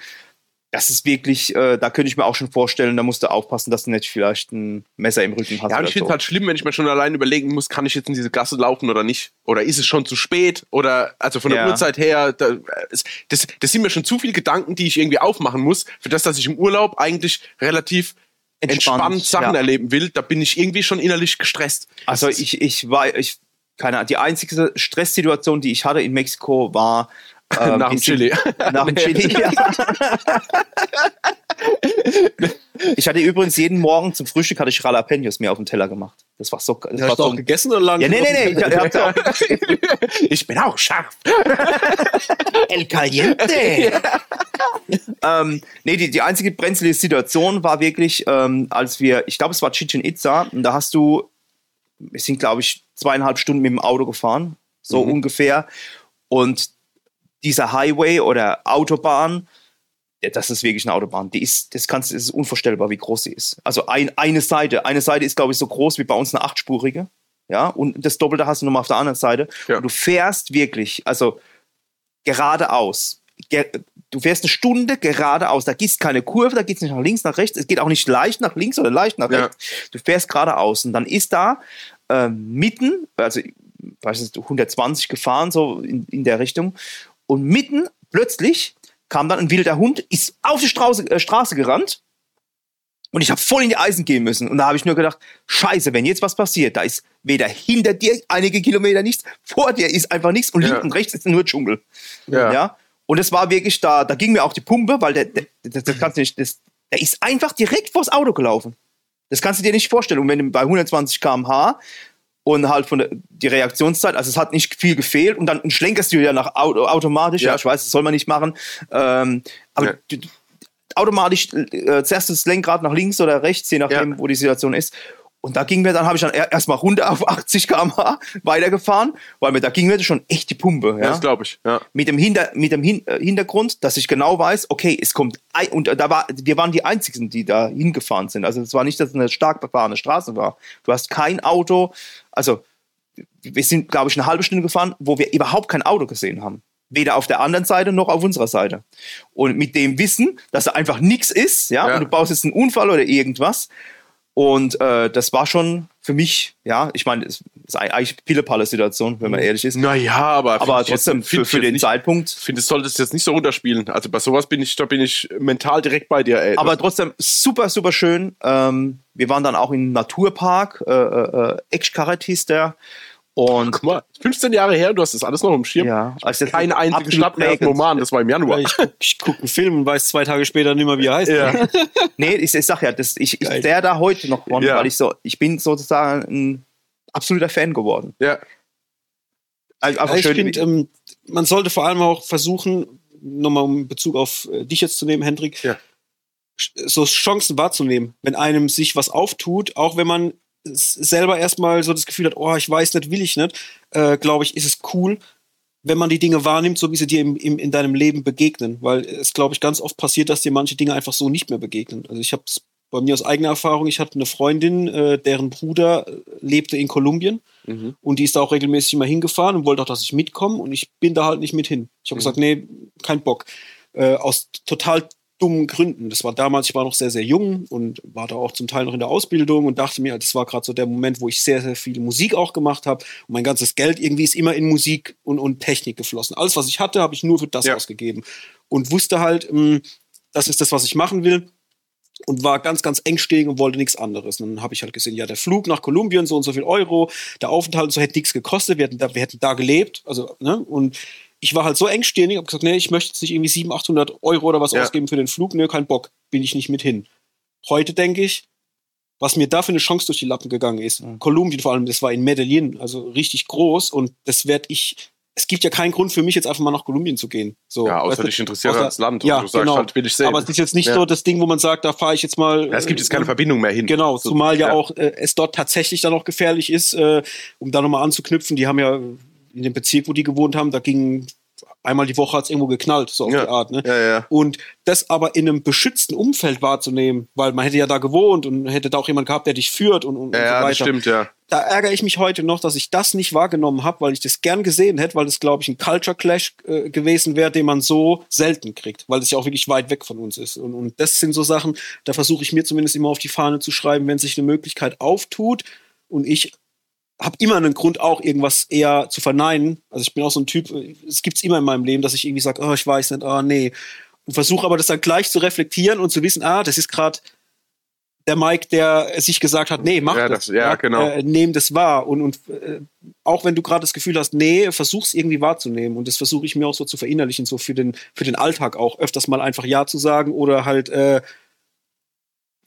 Das ist wirklich, äh, da könnte ich mir auch schon vorstellen, da musst du aufpassen, dass du nicht vielleicht ein Messer im Rücken hast. Ja, ich finde es so. halt schlimm, wenn ich mir schon allein überlegen muss, kann ich jetzt in diese Gasse laufen oder nicht? Oder ist es schon zu spät? Oder, also von der Ja. Uhrzeit her, da, es, das, das sind mir schon zu viele Gedanken, die ich irgendwie aufmachen muss, für das, dass ich im Urlaub eigentlich relativ entspannt, Entspannt, Sachen ja. erleben will. Da bin ich irgendwie schon innerlich gestresst. Also ich, ich war, ich, keine Ahnung, die einzige Stresssituation, die ich hatte in Mexiko war ähm, Nach dem Chili. Nach dem Chili, ja. Ich hatte übrigens jeden Morgen zum Frühstück hatte ich Jalapenos mir auf den Teller gemacht. Das war so, das war Hast du so auch gegessen oder lang? ja, nee, nee, nee. Ich, hab's auch, ich bin auch scharf. El Caliente. ähm, nee, die, die einzige brenzlige Situation war wirklich, ähm, als wir, ich glaube, es war Chichen Itza, und da hast du, wir sind, glaube ich, zweieinhalb Stunden mit dem Auto gefahren, so Mhm. ungefähr. Und dieser Highway oder Autobahn, das ist wirklich eine Autobahn. Die ist, das kannst, das ist unvorstellbar, wie groß sie ist. Also ein, eine Seite, eine Seite ist, glaube ich, so groß wie bei uns eine achtspurige. Ja, und das Doppelte hast du nochmal auf der anderen Seite. Ja. Und du fährst wirklich, also geradeaus. Ge du fährst eine Stunde geradeaus. Da gibt's keine Kurve, da geht's nicht nach links, nach rechts. Es geht auch nicht leicht nach links oder leicht nach Ja. rechts. Du fährst geradeaus. Und dann ist da ähm, mitten, also weiß nicht, 120 gefahren, so in, in der Richtung. Und mitten plötzlich kam dann ein wilder Hund, ist auf die Straße, äh, Straße gerannt. Und ich habe voll in die Eisen gehen müssen. Und da habe ich nur gedacht, scheiße, wenn jetzt was passiert, da ist weder hinter dir einige Kilometer nichts, vor dir ist einfach nichts und Ja. links und rechts ist nur Dschungel. Ja. Ja. Und es war wirklich da, da ging mir auch die Pumpe, weil der, der, das, das kannst du nicht, das, der ist einfach direkt vors Auto gelaufen. Das kannst du dir nicht vorstellen. Und wenn du bei 120 km/h und halt von der die Reaktionszeit, also es hat nicht viel gefehlt und dann schlenkerst du ja nach Auto, automatisch, ja. Ja. ich weiß, das soll man nicht machen, ähm, aber Ja. du, automatisch äh, zuerst das Lenkrad nach links oder rechts, je nachdem, Ja. wo die Situation ist. Und da ging mir dann, habe ich dann er- erstmal runter auf 80 km/h weitergefahren, weil mir da ging mir schon echt die Pumpe. Ja, Ja? das glaube ich. Ja. mit dem, Hinter, mit dem Hin äh, Hintergrund, dass ich genau weiß, okay, es kommt ein, und äh, da war, wir waren die einzigen, die da hingefahren sind. Also es war nicht, dass es eine stark befahrene Straße war. Du hast kein Auto, also wir sind, glaube ich, eine halbe Stunde gefahren, wo wir überhaupt kein Auto gesehen haben. Weder auf der anderen Seite noch auf unserer Seite. Und mit dem Wissen, dass da einfach nichts ist, ja, Ja. und du baust jetzt einen Unfall oder irgendwas. Und äh, das war schon für mich, ja, ich meine, es ist eigentlich Pille-Palle-Situation, wenn man ehrlich ist. Naja, aber, Aber ich trotzdem, jetzt, für, für ich den jetzt Zeitpunkt nicht, finde, es sollte es jetzt nicht so runterspielen. Also bei sowas bin ich, da bin ich mental direkt bei dir, ey. Aber trotzdem super, super schön. Ähm, wir waren dann auch im Naturpark, äh, äh, Ekschkaret hieß der. Und Guck mal, 15 Jahre her, du hast das alles noch im Schirm. ja, also Keine einzige Stadt mehr prägend. Roman, das war im Januar. Ich gucke guck einen Film und weiß zwei Tage später nicht mehr, wie er heißt. Ja. Nee, ich, ich sag ja, das, ich, ich der da heute noch von, Ja. weil ich so, ich bin sozusagen ein absoluter Fan geworden. ja. Also Ja, einfach ich finde, ähm, man sollte vor allem auch versuchen, nochmal um Bezug auf äh, dich jetzt zu nehmen, Hendrik, Ja. so Chancen wahrzunehmen, wenn einem sich was auftut, auch wenn man selber erstmal so das Gefühl hat, oh, ich weiß nicht, will ich nicht, äh, glaube ich, ist es cool, wenn man die Dinge wahrnimmt, so wie sie dir im, im, in deinem Leben begegnen. Weil es, glaube ich, ganz oft passiert, dass dir manche Dinge einfach so nicht mehr begegnen. Also ich habe es bei mir aus eigener Erfahrung, ich hatte eine Freundin, äh, deren Bruder äh, lebte in Kolumbien Mhm. und die ist da auch regelmäßig immer hingefahren und wollte auch, dass ich mitkomme und ich bin da halt nicht mit hin. Ich habe Mhm. gesagt, nee, kein Bock. Äh, aus total dummen Gründen. Das war damals, ich war noch sehr, sehr jung und war da auch zum Teil noch in der Ausbildung und dachte mir, das war gerade so der Moment, wo ich sehr, sehr viel Musik auch gemacht habe. Und mein ganzes Geld irgendwie ist immer in Musik und, und Technik geflossen. Alles, was ich hatte, habe ich nur für das Ja. ausgegeben. Und wusste halt, mh, das ist das, was ich machen will und war ganz, ganz engstirnig und wollte nichts anderes. Und dann habe ich halt gesehen, ja, der Flug nach Kolumbien, so und so viel Euro, der Aufenthalt und so hätte nichts gekostet, wir hätten da, wir hätten da gelebt. Also, ne? Und ich war halt so engstirnig, habe gesagt, nee, ich möchte jetzt nicht irgendwie 700, 800 Euro oder was Ja. ausgeben für den Flug, nee, kein Bock, bin ich nicht mit hin. Heute denke ich, was mir da für eine Chance durch die Lappen gegangen ist. Mhm. Kolumbien vor allem, das war in Medellin, also richtig groß und das werde ich, es gibt ja keinen Grund für mich jetzt einfach mal nach Kolumbien zu gehen. So, Ja, außer dich interessiert das Land. Ja, und du sagst genau. halt, will ich sehen. Aber es ist jetzt nicht Ja. so das Ding, wo man sagt, da fahre ich jetzt mal. ja, es gibt jetzt keine äh, Verbindung mehr hin. Genau, zumal ja, ja. auch äh, es dort tatsächlich dann auch gefährlich ist, äh, um da nochmal anzuknüpfen. Die haben ja in dem Bezirk, wo die gewohnt haben, da ging einmal die Woche hat's irgendwo geknallt, so auf Ja. die Art. Ne? Ja, ja. Und das aber in einem beschützten Umfeld wahrzunehmen, weil man hätte ja da gewohnt und hätte da auch jemand gehabt, der dich führt und, und, Ja, und so ja, weiter. das stimmt, ja. Da ärgere ich mich heute noch, dass ich das nicht wahrgenommen habe, weil ich das gern gesehen hätte, weil das, glaube ich, ein Culture Clash äh, gewesen wäre, den man so selten kriegt, weil es ja auch wirklich weit weg von uns ist. Und, und das sind so Sachen, da versuche ich mir zumindest immer auf die Fahne zu schreiben, wenn sich eine Möglichkeit auftut und ich habe immer einen Grund auch irgendwas eher zu verneinen. Also ich bin auch so ein Typ, es gibt's immer in meinem Leben, dass ich irgendwie sage, oh, ich weiß nicht, ah, nee. Und versuche aber das dann gleich zu reflektieren und zu wissen, ah, das ist gerade der Mike, der sich gesagt hat, nee, mach Ja, das. das- ja, genau. Äh, nehm das wahr. Und, und äh, auch wenn du gerade das Gefühl hast, nee, versuch's irgendwie wahrzunehmen. Und das versuche ich mir auch so zu verinnerlichen, so für den, für den Alltag auch öfters mal einfach Ja zu sagen oder halt äh,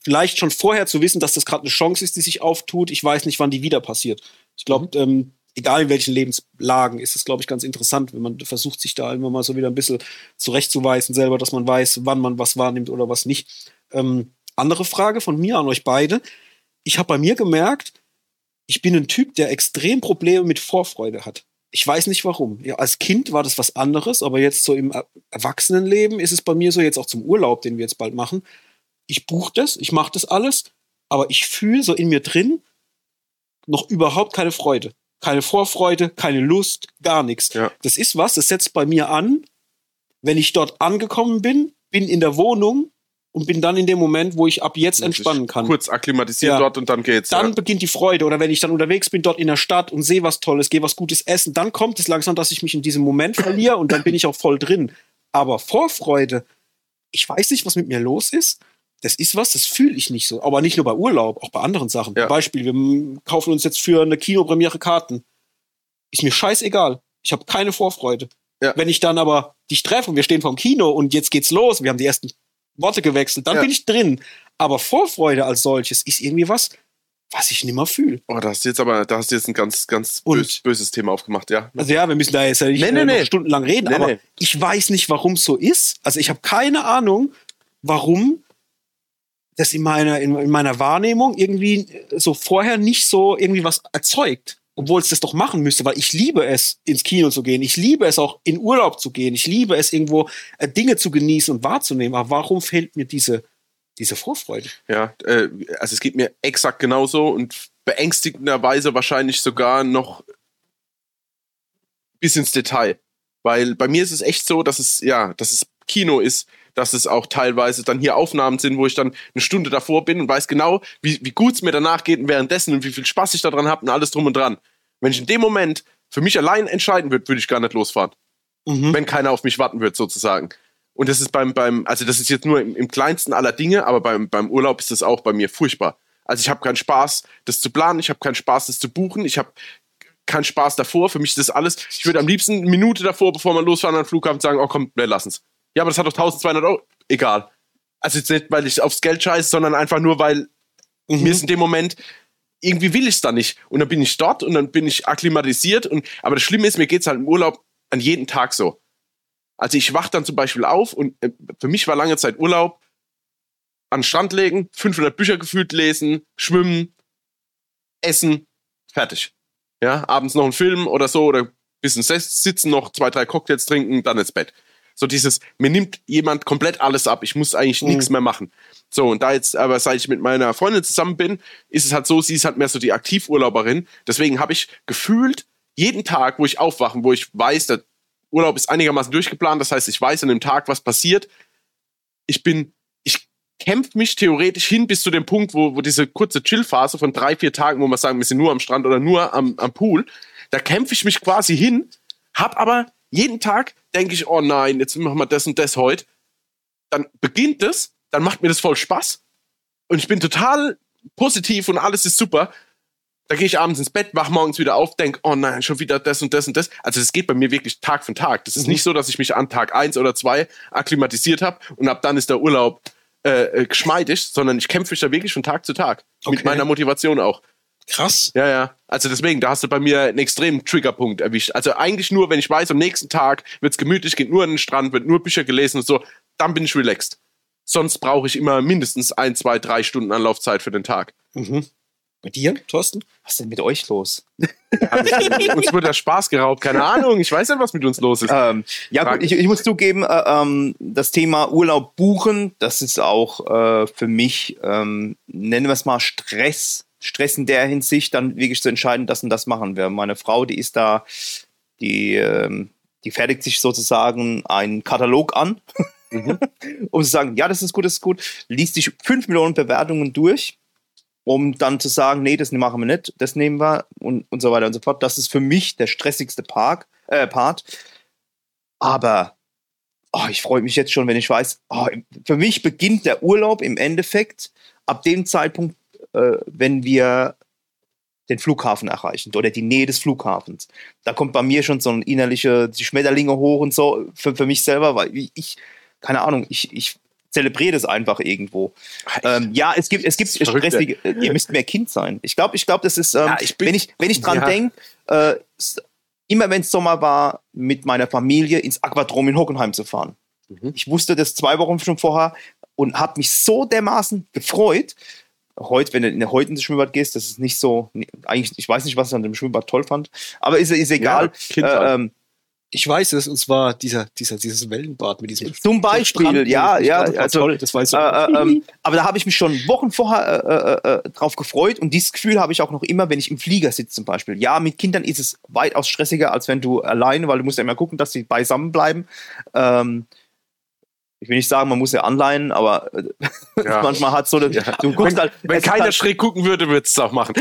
vielleicht schon vorher zu wissen, dass das gerade eine Chance ist, die sich auftut. Ich weiß nicht, wann die wieder passiert. Ich glaube, ähm, egal in welchen Lebenslagen, ist es, glaube ich, ganz interessant, wenn man versucht, sich da immer mal so wieder ein bisschen zurechtzuweisen selber, dass man weiß, wann man was wahrnimmt oder was nicht. Ähm, andere Frage von mir an euch beide. Ich habe bei mir gemerkt, ich bin ein Typ, der extrem Probleme mit Vorfreude hat. Ich weiß nicht warum. Ja, als Kind war das was anderes, aber jetzt so im Er- Erwachsenenleben ist es bei mir so, jetzt auch zum Urlaub, den wir jetzt bald machen. Ich buche das, ich mache das alles, aber ich fühle so in mir drin noch überhaupt keine Freude. Keine Vorfreude, keine Lust, gar nichts. Ja. Das ist was, das setzt bei mir an, wenn ich dort angekommen bin, bin in der Wohnung und bin dann in dem Moment, wo ich ab jetzt entspannen kann. Kurz akklimatisiert Ja. dort und dann geht's. Dann ja. beginnt die Freude. Oder wenn ich dann unterwegs bin, dort in der Stadt und sehe was Tolles, gehe was Gutes essen, dann kommt es langsam, dass ich mich in diesem Moment verliere und dann bin ich auch voll drin. Aber Vorfreude, ich weiß nicht, was mit mir los ist. Das ist was, das fühle ich nicht so. Aber nicht nur bei Urlaub, auch bei anderen Sachen. Ja. Beispiel, wir kaufen uns jetzt für eine Kinopremiere Karten. Ist mir scheißegal. Ich habe keine Vorfreude. Ja. Wenn ich dann aber dich treffe und wir stehen vorm Kino und jetzt geht's los, wir haben die ersten Worte gewechselt, dann Ja. bin ich drin. Aber Vorfreude als solches ist irgendwie was, was ich nimmer fühle. Oh, da hast du jetzt aber, da hast du jetzt ein ganz, ganz bös, böses Thema aufgemacht, ja. Also ja, wir müssen da jetzt ja nicht Nee, nee, nee. stundenlang reden, aber ich weiß nicht, warum es so ist. Also ich habe keine Ahnung, warum das in meiner, in, in meiner Wahrnehmung irgendwie so vorher nicht so irgendwie was erzeugt. Obwohl es das doch machen müsste, weil ich liebe es, ins Kino zu gehen. Ich liebe es auch, in Urlaub zu gehen. Ich liebe es, irgendwo äh, Dinge zu genießen und wahrzunehmen. Aber warum fehlt mir diese, diese Vorfreude? Ja, äh, also es geht mir exakt genauso und beängstigenderweise wahrscheinlich sogar noch bis ins Detail. Weil bei mir ist es echt so, dass es, ja, dass es Kino ist, dass es auch teilweise dann hier Aufnahmen sind, wo ich dann eine Stunde davor bin und weiß genau, wie, wie gut es mir danach geht und währenddessen und wie viel Spaß ich daran habe und alles drum und dran. Wenn ich in dem Moment für mich allein entscheiden würde, würde ich gar nicht losfahren Mhm. wenn keiner auf mich warten wird, sozusagen. Und das ist beim, beim also das ist jetzt nur im, im kleinsten aller Dinge, aber beim, beim Urlaub ist das auch bei mir furchtbar. Also ich habe keinen Spaß, das zu planen, ich habe keinen Spaß, das zu buchen, ich habe keinen Spaß davor. Für mich ist das alles, ich würde am liebsten eine Minute davor, bevor man losfahren an den Flughafen, sagen, oh komm, lass uns. Ja, aber das hat doch 1200 Euro. Egal. Also jetzt nicht, weil ich aufs Geld scheiße, sondern einfach nur, weil Mhm. mir ist in dem Moment, irgendwie will ich es da nicht. Und dann bin ich dort und dann bin ich akklimatisiert. Und, aber das Schlimme ist, mir geht es halt im Urlaub an jeden Tag so. Also ich wach dann zum Beispiel auf und äh, für mich war lange Zeit Urlaub, an den Strand legen, 500 Bücher gefühlt lesen, schwimmen, essen, fertig. Ja, abends noch einen Film oder so oder bisschen ses- sitzen, noch zwei, drei Cocktails trinken, dann ins Bett. So dieses, mir nimmt jemand komplett alles ab, ich muss eigentlich Mhm. nichts mehr machen. So, und da jetzt, aber seit ich mit meiner Freundin zusammen bin, ist es halt so, sie ist halt mehr so die Aktivurlauberin. Deswegen habe ich gefühlt jeden Tag, wo ich aufwache, wo ich weiß, der Urlaub ist einigermaßen durchgeplant, das heißt, ich weiß an dem Tag, was passiert. Ich bin, ich kämpfe mich theoretisch hin bis zu dem Punkt, wo, wo diese kurze Chillphase von drei, vier Tagen, wo wir sagen, wir sind nur am Strand oder nur am, am Pool, da kämpfe ich mich quasi hin, hab aber jeden Tag denke ich, oh nein, jetzt machen wir das und das heute. Dann beginnt es, dann macht mir das voll Spaß und ich bin total positiv und alles ist super. Da gehe ich abends ins Bett, wach morgens wieder auf, denk, oh nein, schon wieder das und das und das. Also das geht bei mir wirklich Tag für Tag. Das ist Mhm. nicht so, dass ich mich an Tag eins oder zwei akklimatisiert habe und ab dann ist der Urlaub äh, äh, geschmeidig, sondern ich kämpfe mich da wirklich von Tag zu Tag. Mit Okay. meiner Motivation auch. Krass. Ja, ja. Also deswegen, da hast du bei mir einen extremen Triggerpunkt erwischt. Also eigentlich nur, wenn ich weiß, am nächsten Tag wird's gemütlich, geht nur an den Strand, wird nur Bücher gelesen und so, dann bin ich relaxed. Sonst brauche ich immer mindestens ein, zwei, drei Stunden Anlaufzeit für den Tag. Mhm. Bei dir, Thorsten? Was ist denn mit euch los? uns wird der Spaß geraubt, keine Ahnung. Ich weiß nicht, was mit uns los ist. Ähm, ja, gut, ich, ich muss zugeben, äh, ähm, das Thema Urlaub buchen, das ist auch äh, für mich, ähm, nennen wir es mal Stress. Stress in der Hinsicht, dann wirklich zu entscheiden, das und das machen wir. Meine Frau, die ist da, die, ähm, die fertigt sich sozusagen einen Katalog an, Mhm. um zu sagen, ja, das ist gut, das ist gut, liest sich fünf Millionen Bewertungen durch, um dann zu sagen, nee, das machen wir nicht, das nehmen wir und, und so weiter und so fort. Das ist für mich der stressigste Park, äh, Part. Aber oh, ich freue mich jetzt schon, wenn ich weiß, oh, für mich beginnt der Urlaub im Endeffekt ab dem Zeitpunkt, äh, wenn wir den Flughafen erreichen oder die Nähe des Flughafens. Da kommt bei mir schon so ein innerliche die Schmetterlinge hoch und so für, für mich selber, weil ich, keine Ahnung, ich, ich zelebriere das einfach irgendwo. Ähm, ja, es gibt, es gibt stressige, ihr müsst mehr Kind sein. Ich glaube, ich glaube, das ist, ähm, Ja, ich bin- wenn ich, wenn ich dran Ja. denke, äh, immer wenn es Sommer war, mit meiner Familie ins Aquadrom in Hockenheim zu fahren. Mhm. Ich wusste das zwei Wochen schon vorher und habe mich so dermaßen gefreut. Heute, wenn du in der heute ins Schwimmbad gehst, das ist nicht so, eigentlich, ich weiß nicht, was ich an dem Schwimmbad toll fand, aber ist, ist egal. Ja, äh, ähm, Ich weiß es, und zwar dieser, dieser, dieses Wellenbad mit diesem Zum Beispiel, Strand- ja, ja, also, toll, das weiß ich. Äh, äh, ähm, aber da habe ich mich schon Wochen vorher äh, äh, äh, drauf gefreut und dieses Gefühl habe ich auch noch immer, wenn ich im Flieger sitze zum Beispiel. Ja, mit Kindern ist es weitaus stressiger, als wenn du alleine, weil du musst ja immer gucken, dass sie beisammen bleiben. Ähm, ich will nicht sagen, man muss ja anleihen, aber äh, Ja. manchmal hat so eine, Ja. du guckst halt, Wenn es ist keiner halt, schräg gucken würde, würde es auch machen.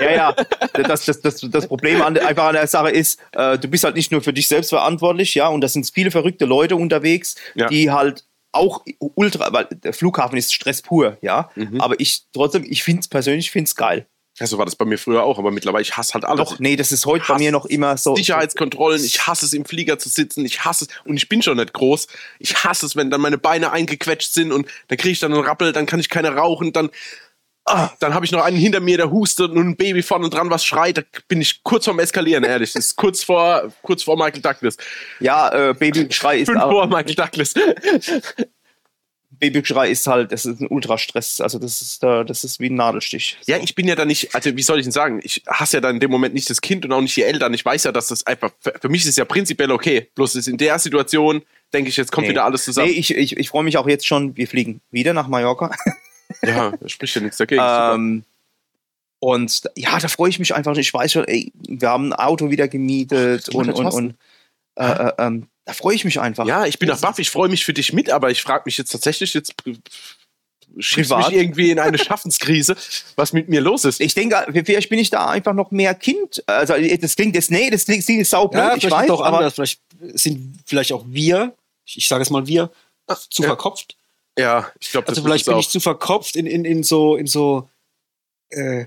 ja, ja. Das, das, das, das Problem an, einfach an der Sache ist, äh, du bist halt nicht nur für dich selbst verantwortlich, ja, und da sind viele verrückte Leute unterwegs, Ja. die halt auch ultra, weil der Flughafen ist Stress pur, ja. Mhm. Aber ich trotzdem, ich finde es persönlich, finde es geil. Ja, so war das bei mir früher auch, aber mittlerweile, ich hasse halt alles. Doch, nee, das ist heute bei mir noch immer so. Sicherheitskontrollen, ich hasse es im Flieger zu sitzen, ich hasse es und ich bin schon nicht groß. Ich hasse es, wenn dann meine Beine eingequetscht sind und dann kriege ich dann einen Rappel, dann kann ich keine rauchen, dann ah, dann habe ich noch einen hinter mir, der hustet und ein Baby vorne dran was schreit, da bin ich kurz vorm Eskalieren, ehrlich. Das ist kurz vor kurz vor Michael Douglas. Ja, äh, Babyschrei ist Fünf vor Michael Douglas. Babyschrei ist halt, das ist ein Ultrastress. Also das ist da, das ist wie ein Nadelstich. Ja, ich bin ja da nicht, also wie soll ich denn sagen? Ich hasse ja dann in dem Moment nicht das Kind und auch nicht die Eltern. Ich weiß ja, dass das einfach, für für mich ist es ja prinzipiell okay. Bloß ist in der Situation, denke ich, jetzt kommt Nee. wieder alles zusammen. Nee, ich, ich, ich freue mich auch jetzt schon. Wir fliegen wieder nach Mallorca. Ja, da spricht ja nichts dagegen. Ähm, und ja, da freue ich mich einfach. Ich weiß schon, ey, wir haben ein Auto wieder gemietet du und, und, und äh, äh, ähm, da freue ich mich einfach. Ja, ich bin nach Buff, ich freue mich für dich mit, aber ich frage mich jetzt tatsächlich jetzt äh, Privat? mich irgendwie in eine Schaffenskrise, was mit mir los ist. Ich denke, vielleicht bin ich da einfach noch mehr Kind. Also das klingt jetzt, nee, das klingt, klingt saublöd, Ja, ich vielleicht weiß, ist auch aber anders. Vielleicht sind vielleicht auch wir, ich, ich sage es mal wir, zu Ja. verkopft. Ja, ich glaube, das Also vielleicht ist bin auch. ich zu verkopft in, in, in so, in so, äh,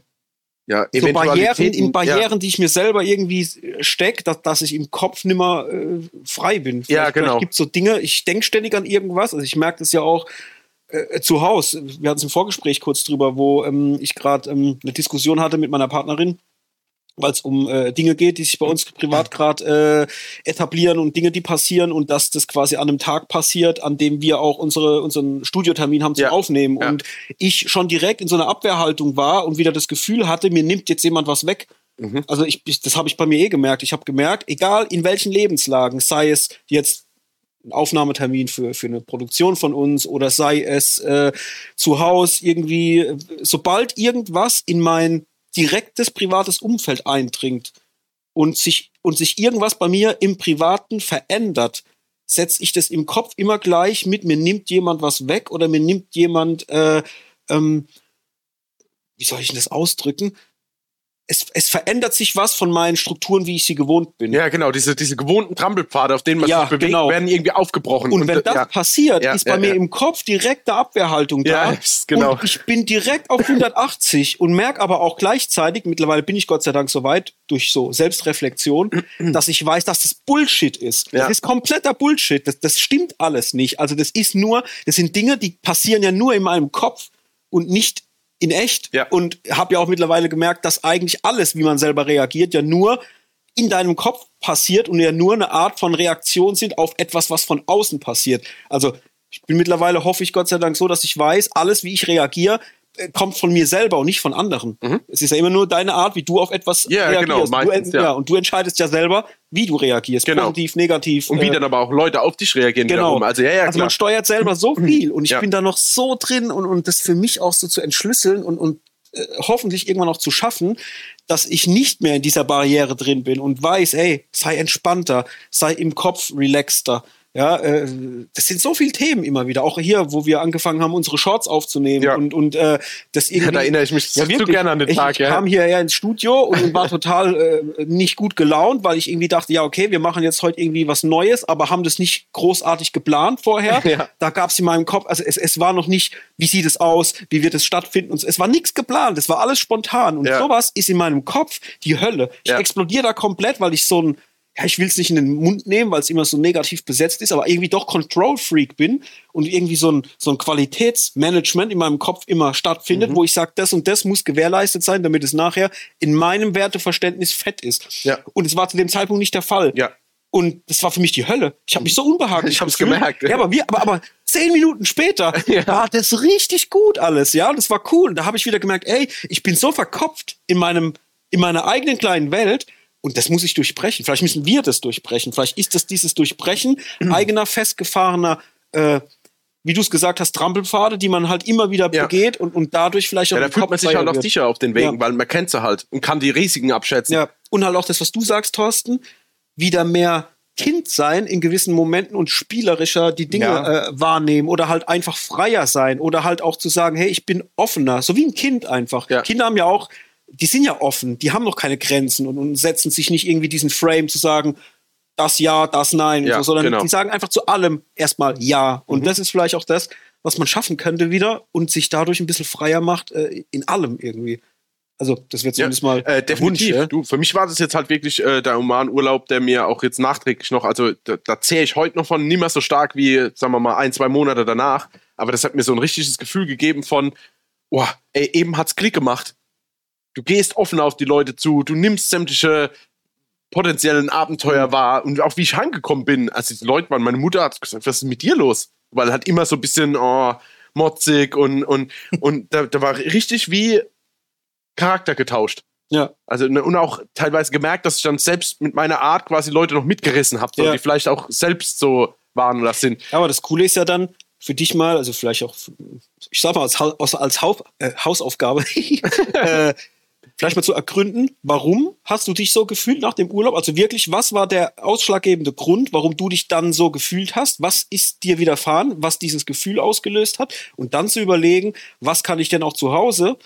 ja, so Barrieren, Barrieren, die ich mir selber irgendwie stecke, dass, dass ich im Kopf nimmer äh, frei bin. Ja, Vielleicht- genau. Vielleicht gibt so Dinge, ich denke ständig an irgendwas. Also ich merke das ja auch äh, zu Hause. Wir hatten es im Vorgespräch kurz drüber, wo ähm, ich gerade ähm, eine Diskussion hatte mit meiner Partnerin, weil es um äh, Dinge geht, die sich bei uns privat gerade äh, etablieren und Dinge, die passieren und dass das quasi an einem Tag passiert, an dem wir auch unsere, unseren Studiotermin haben zum Ja. Aufnehmen. Ja. Und ich schon direkt in so einer Abwehrhaltung war und wieder das Gefühl hatte, mir nimmt jetzt jemand was weg. Mhm. Also ich, ich das habe ich bei mir eh gemerkt. Ich habe gemerkt, egal in welchen Lebenslagen, sei es jetzt ein Aufnahmetermin für, für eine Produktion von uns oder sei es äh, zu Hause irgendwie, äh, sobald irgendwas in mein direktes privates Umfeld eindringt und sich, und sich irgendwas bei mir im Privaten verändert, setze ich das im Kopf immer gleich mit, mir nimmt jemand was weg oder mir nimmt jemand, äh, ähm, wie soll ich denn das ausdrücken? Es, es verändert sich was von meinen Strukturen, wie ich sie gewohnt bin. Ja, genau, diese, diese gewohnten Trampelpfade, auf denen man Ja, sich bewegt, genau. werden irgendwie aufgebrochen. Und wenn äh, das ja, passiert, Ja, ist bei mir im Kopf direkte Abwehrhaltung da. Ja, genau. Und ich bin direkt auf 180 und merke aber auch gleichzeitig, mittlerweile bin ich Gott sei Dank so weit, durch so Selbstreflexion, dass ich weiß, dass das Bullshit ist. Das ist kompletter Bullshit. Das, das stimmt alles nicht. Also das ist nur, das sind Dinge, die passieren ja nur in meinem Kopf und nicht in echt. Ja. Und habe ja auch mittlerweile gemerkt, dass eigentlich alles, wie man selber reagiert, ja nur in deinem Kopf passiert und ja nur eine Art von Reaktion sind auf etwas, was von außen passiert. Also ich bin mittlerweile, hoffe ich Gott sei Dank so, dass ich weiß, alles, wie ich reagiere, kommt von mir selber und nicht von anderen. Es ist ja immer nur deine Art, wie du auf etwas Mhm. Ja, reagierst. genau, du, meistens, ja. ja. und du entscheidest ja selber, wie du reagierst. Genau. Positiv, negativ. Und wie äh, dann aber auch Leute auf dich reagieren Genau. wiederum. Also ja, ja, also man steuert selber so viel und ich Ja. bin da noch so drin und, und das für mich auch so zu entschlüsseln und, und äh, hoffentlich irgendwann auch zu schaffen, dass ich nicht mehr in dieser Barriere drin bin und weiß, ey, sei entspannter, sei im Kopf relaxter. Ja, äh, das sind so viele Themen immer wieder. Auch hier, wo wir angefangen haben, unsere Shorts aufzunehmen Ja. und, und äh, das ja, irgendwie. da erinnere ich mich zu wirklich. gerne an den ich, Tag. Ich ja. kam hierher ins Studio und war total äh, nicht gut gelaunt, weil ich irgendwie dachte, ja, okay, wir machen jetzt heute irgendwie was Neues, aber haben das nicht großartig geplant vorher. Ja. Da gab es in meinem Kopf, also es, es war noch nicht, wie sieht es aus, wie wird es stattfinden. Und es war nichts geplant, es war alles spontan. Und Ja. sowas ist in meinem Kopf die Hölle. Ich Ja. explodiere da komplett, weil ich so ein, ja, ich will es nicht in den Mund nehmen, weil es immer so negativ besetzt ist, aber irgendwie doch Control-Freak bin und irgendwie so ein, so ein Qualitätsmanagement in meinem Kopf immer stattfindet, Mhm. wo ich sage, das und das muss gewährleistet sein, damit es nachher in meinem Werteverständnis fett ist. Ja. Und es war zu dem Zeitpunkt nicht der Fall. Ja. Und das war für mich die Hölle. Ich habe mich so unbehaglich Ich hab's gefühlt. gemerkt. Ja, aber, wir, aber, aber zehn Minuten später Ja. war das richtig gut alles. Ja, das war cool. Und da habe ich wieder gemerkt, ey, ich bin so verkopft in meinem, in meiner eigenen kleinen Welt. Und das muss ich durchbrechen. Vielleicht müssen wir das durchbrechen. Vielleicht ist das dieses Durchbrechen eigener, festgefahrener, äh, wie du es gesagt hast, Trampelpfade, die man halt immer wieder Ja. begeht und, und dadurch vielleicht auch ja, da fühlt man sich halt auch wird. sicher auf den Wegen, Ja. weil man kennt sie halt und kann die Risiken abschätzen. Ja, und halt auch das, was du sagst, Thorsten, wieder mehr Kind sein in gewissen Momenten und spielerischer die Dinge Ja. äh, wahrnehmen oder halt einfach freier sein oder halt auch zu sagen, hey, ich bin offener, so wie ein Kind einfach. Ja. Kinder haben ja auch, die sind ja offen, die haben noch keine Grenzen und, und setzen sich nicht irgendwie diesen Frame zu sagen, das ja, das nein, Ja, so, sondern genau. die sagen einfach zu allem erstmal ja. Und Mhm. das ist vielleicht auch das, was man schaffen könnte wieder und sich dadurch ein bisschen freier macht äh, in allem irgendwie. Also, das wird zumindest mal Äh, definitiv. Wunsch, ja? Du, für mich war das jetzt halt wirklich äh, der Oman-Urlaub, der mir auch jetzt nachträglich noch, also da, da zähle ich heute noch von, nicht mehr so stark wie, sagen wir mal, ein, zwei Monate danach. Aber das hat mir so ein richtiges Gefühl gegeben von, oh, ey, eben hat's Klick gemacht. Du gehst offen auf die Leute zu, du nimmst sämtliche potenziellen Abenteuer wahr und auch wie ich heimgekommen bin, als die Leute waren, meine Mutter hat gesagt, was ist mit dir los? Weil halt immer so ein bisschen, oh, motzig und, und, und da, da war richtig wie Charakter getauscht. Ja. Also ne, und auch teilweise gemerkt, dass ich dann selbst mit meiner Art quasi Leute noch mitgerissen habe, so, Ja. die vielleicht auch selbst so waren oder sind. Ja, aber das Coole ist ja dann für dich mal, also vielleicht auch, ich sag mal als, als, als Hau- äh, Hausaufgabe, äh, vielleicht mal zu ergründen, warum hast du dich so gefühlt nach dem Urlaub? Also wirklich, was war der ausschlaggebende Grund, warum du dich dann so gefühlt hast? Was ist dir widerfahren, was dieses Gefühl ausgelöst hat? Und dann zu überlegen, was kann ich denn auch zu Hause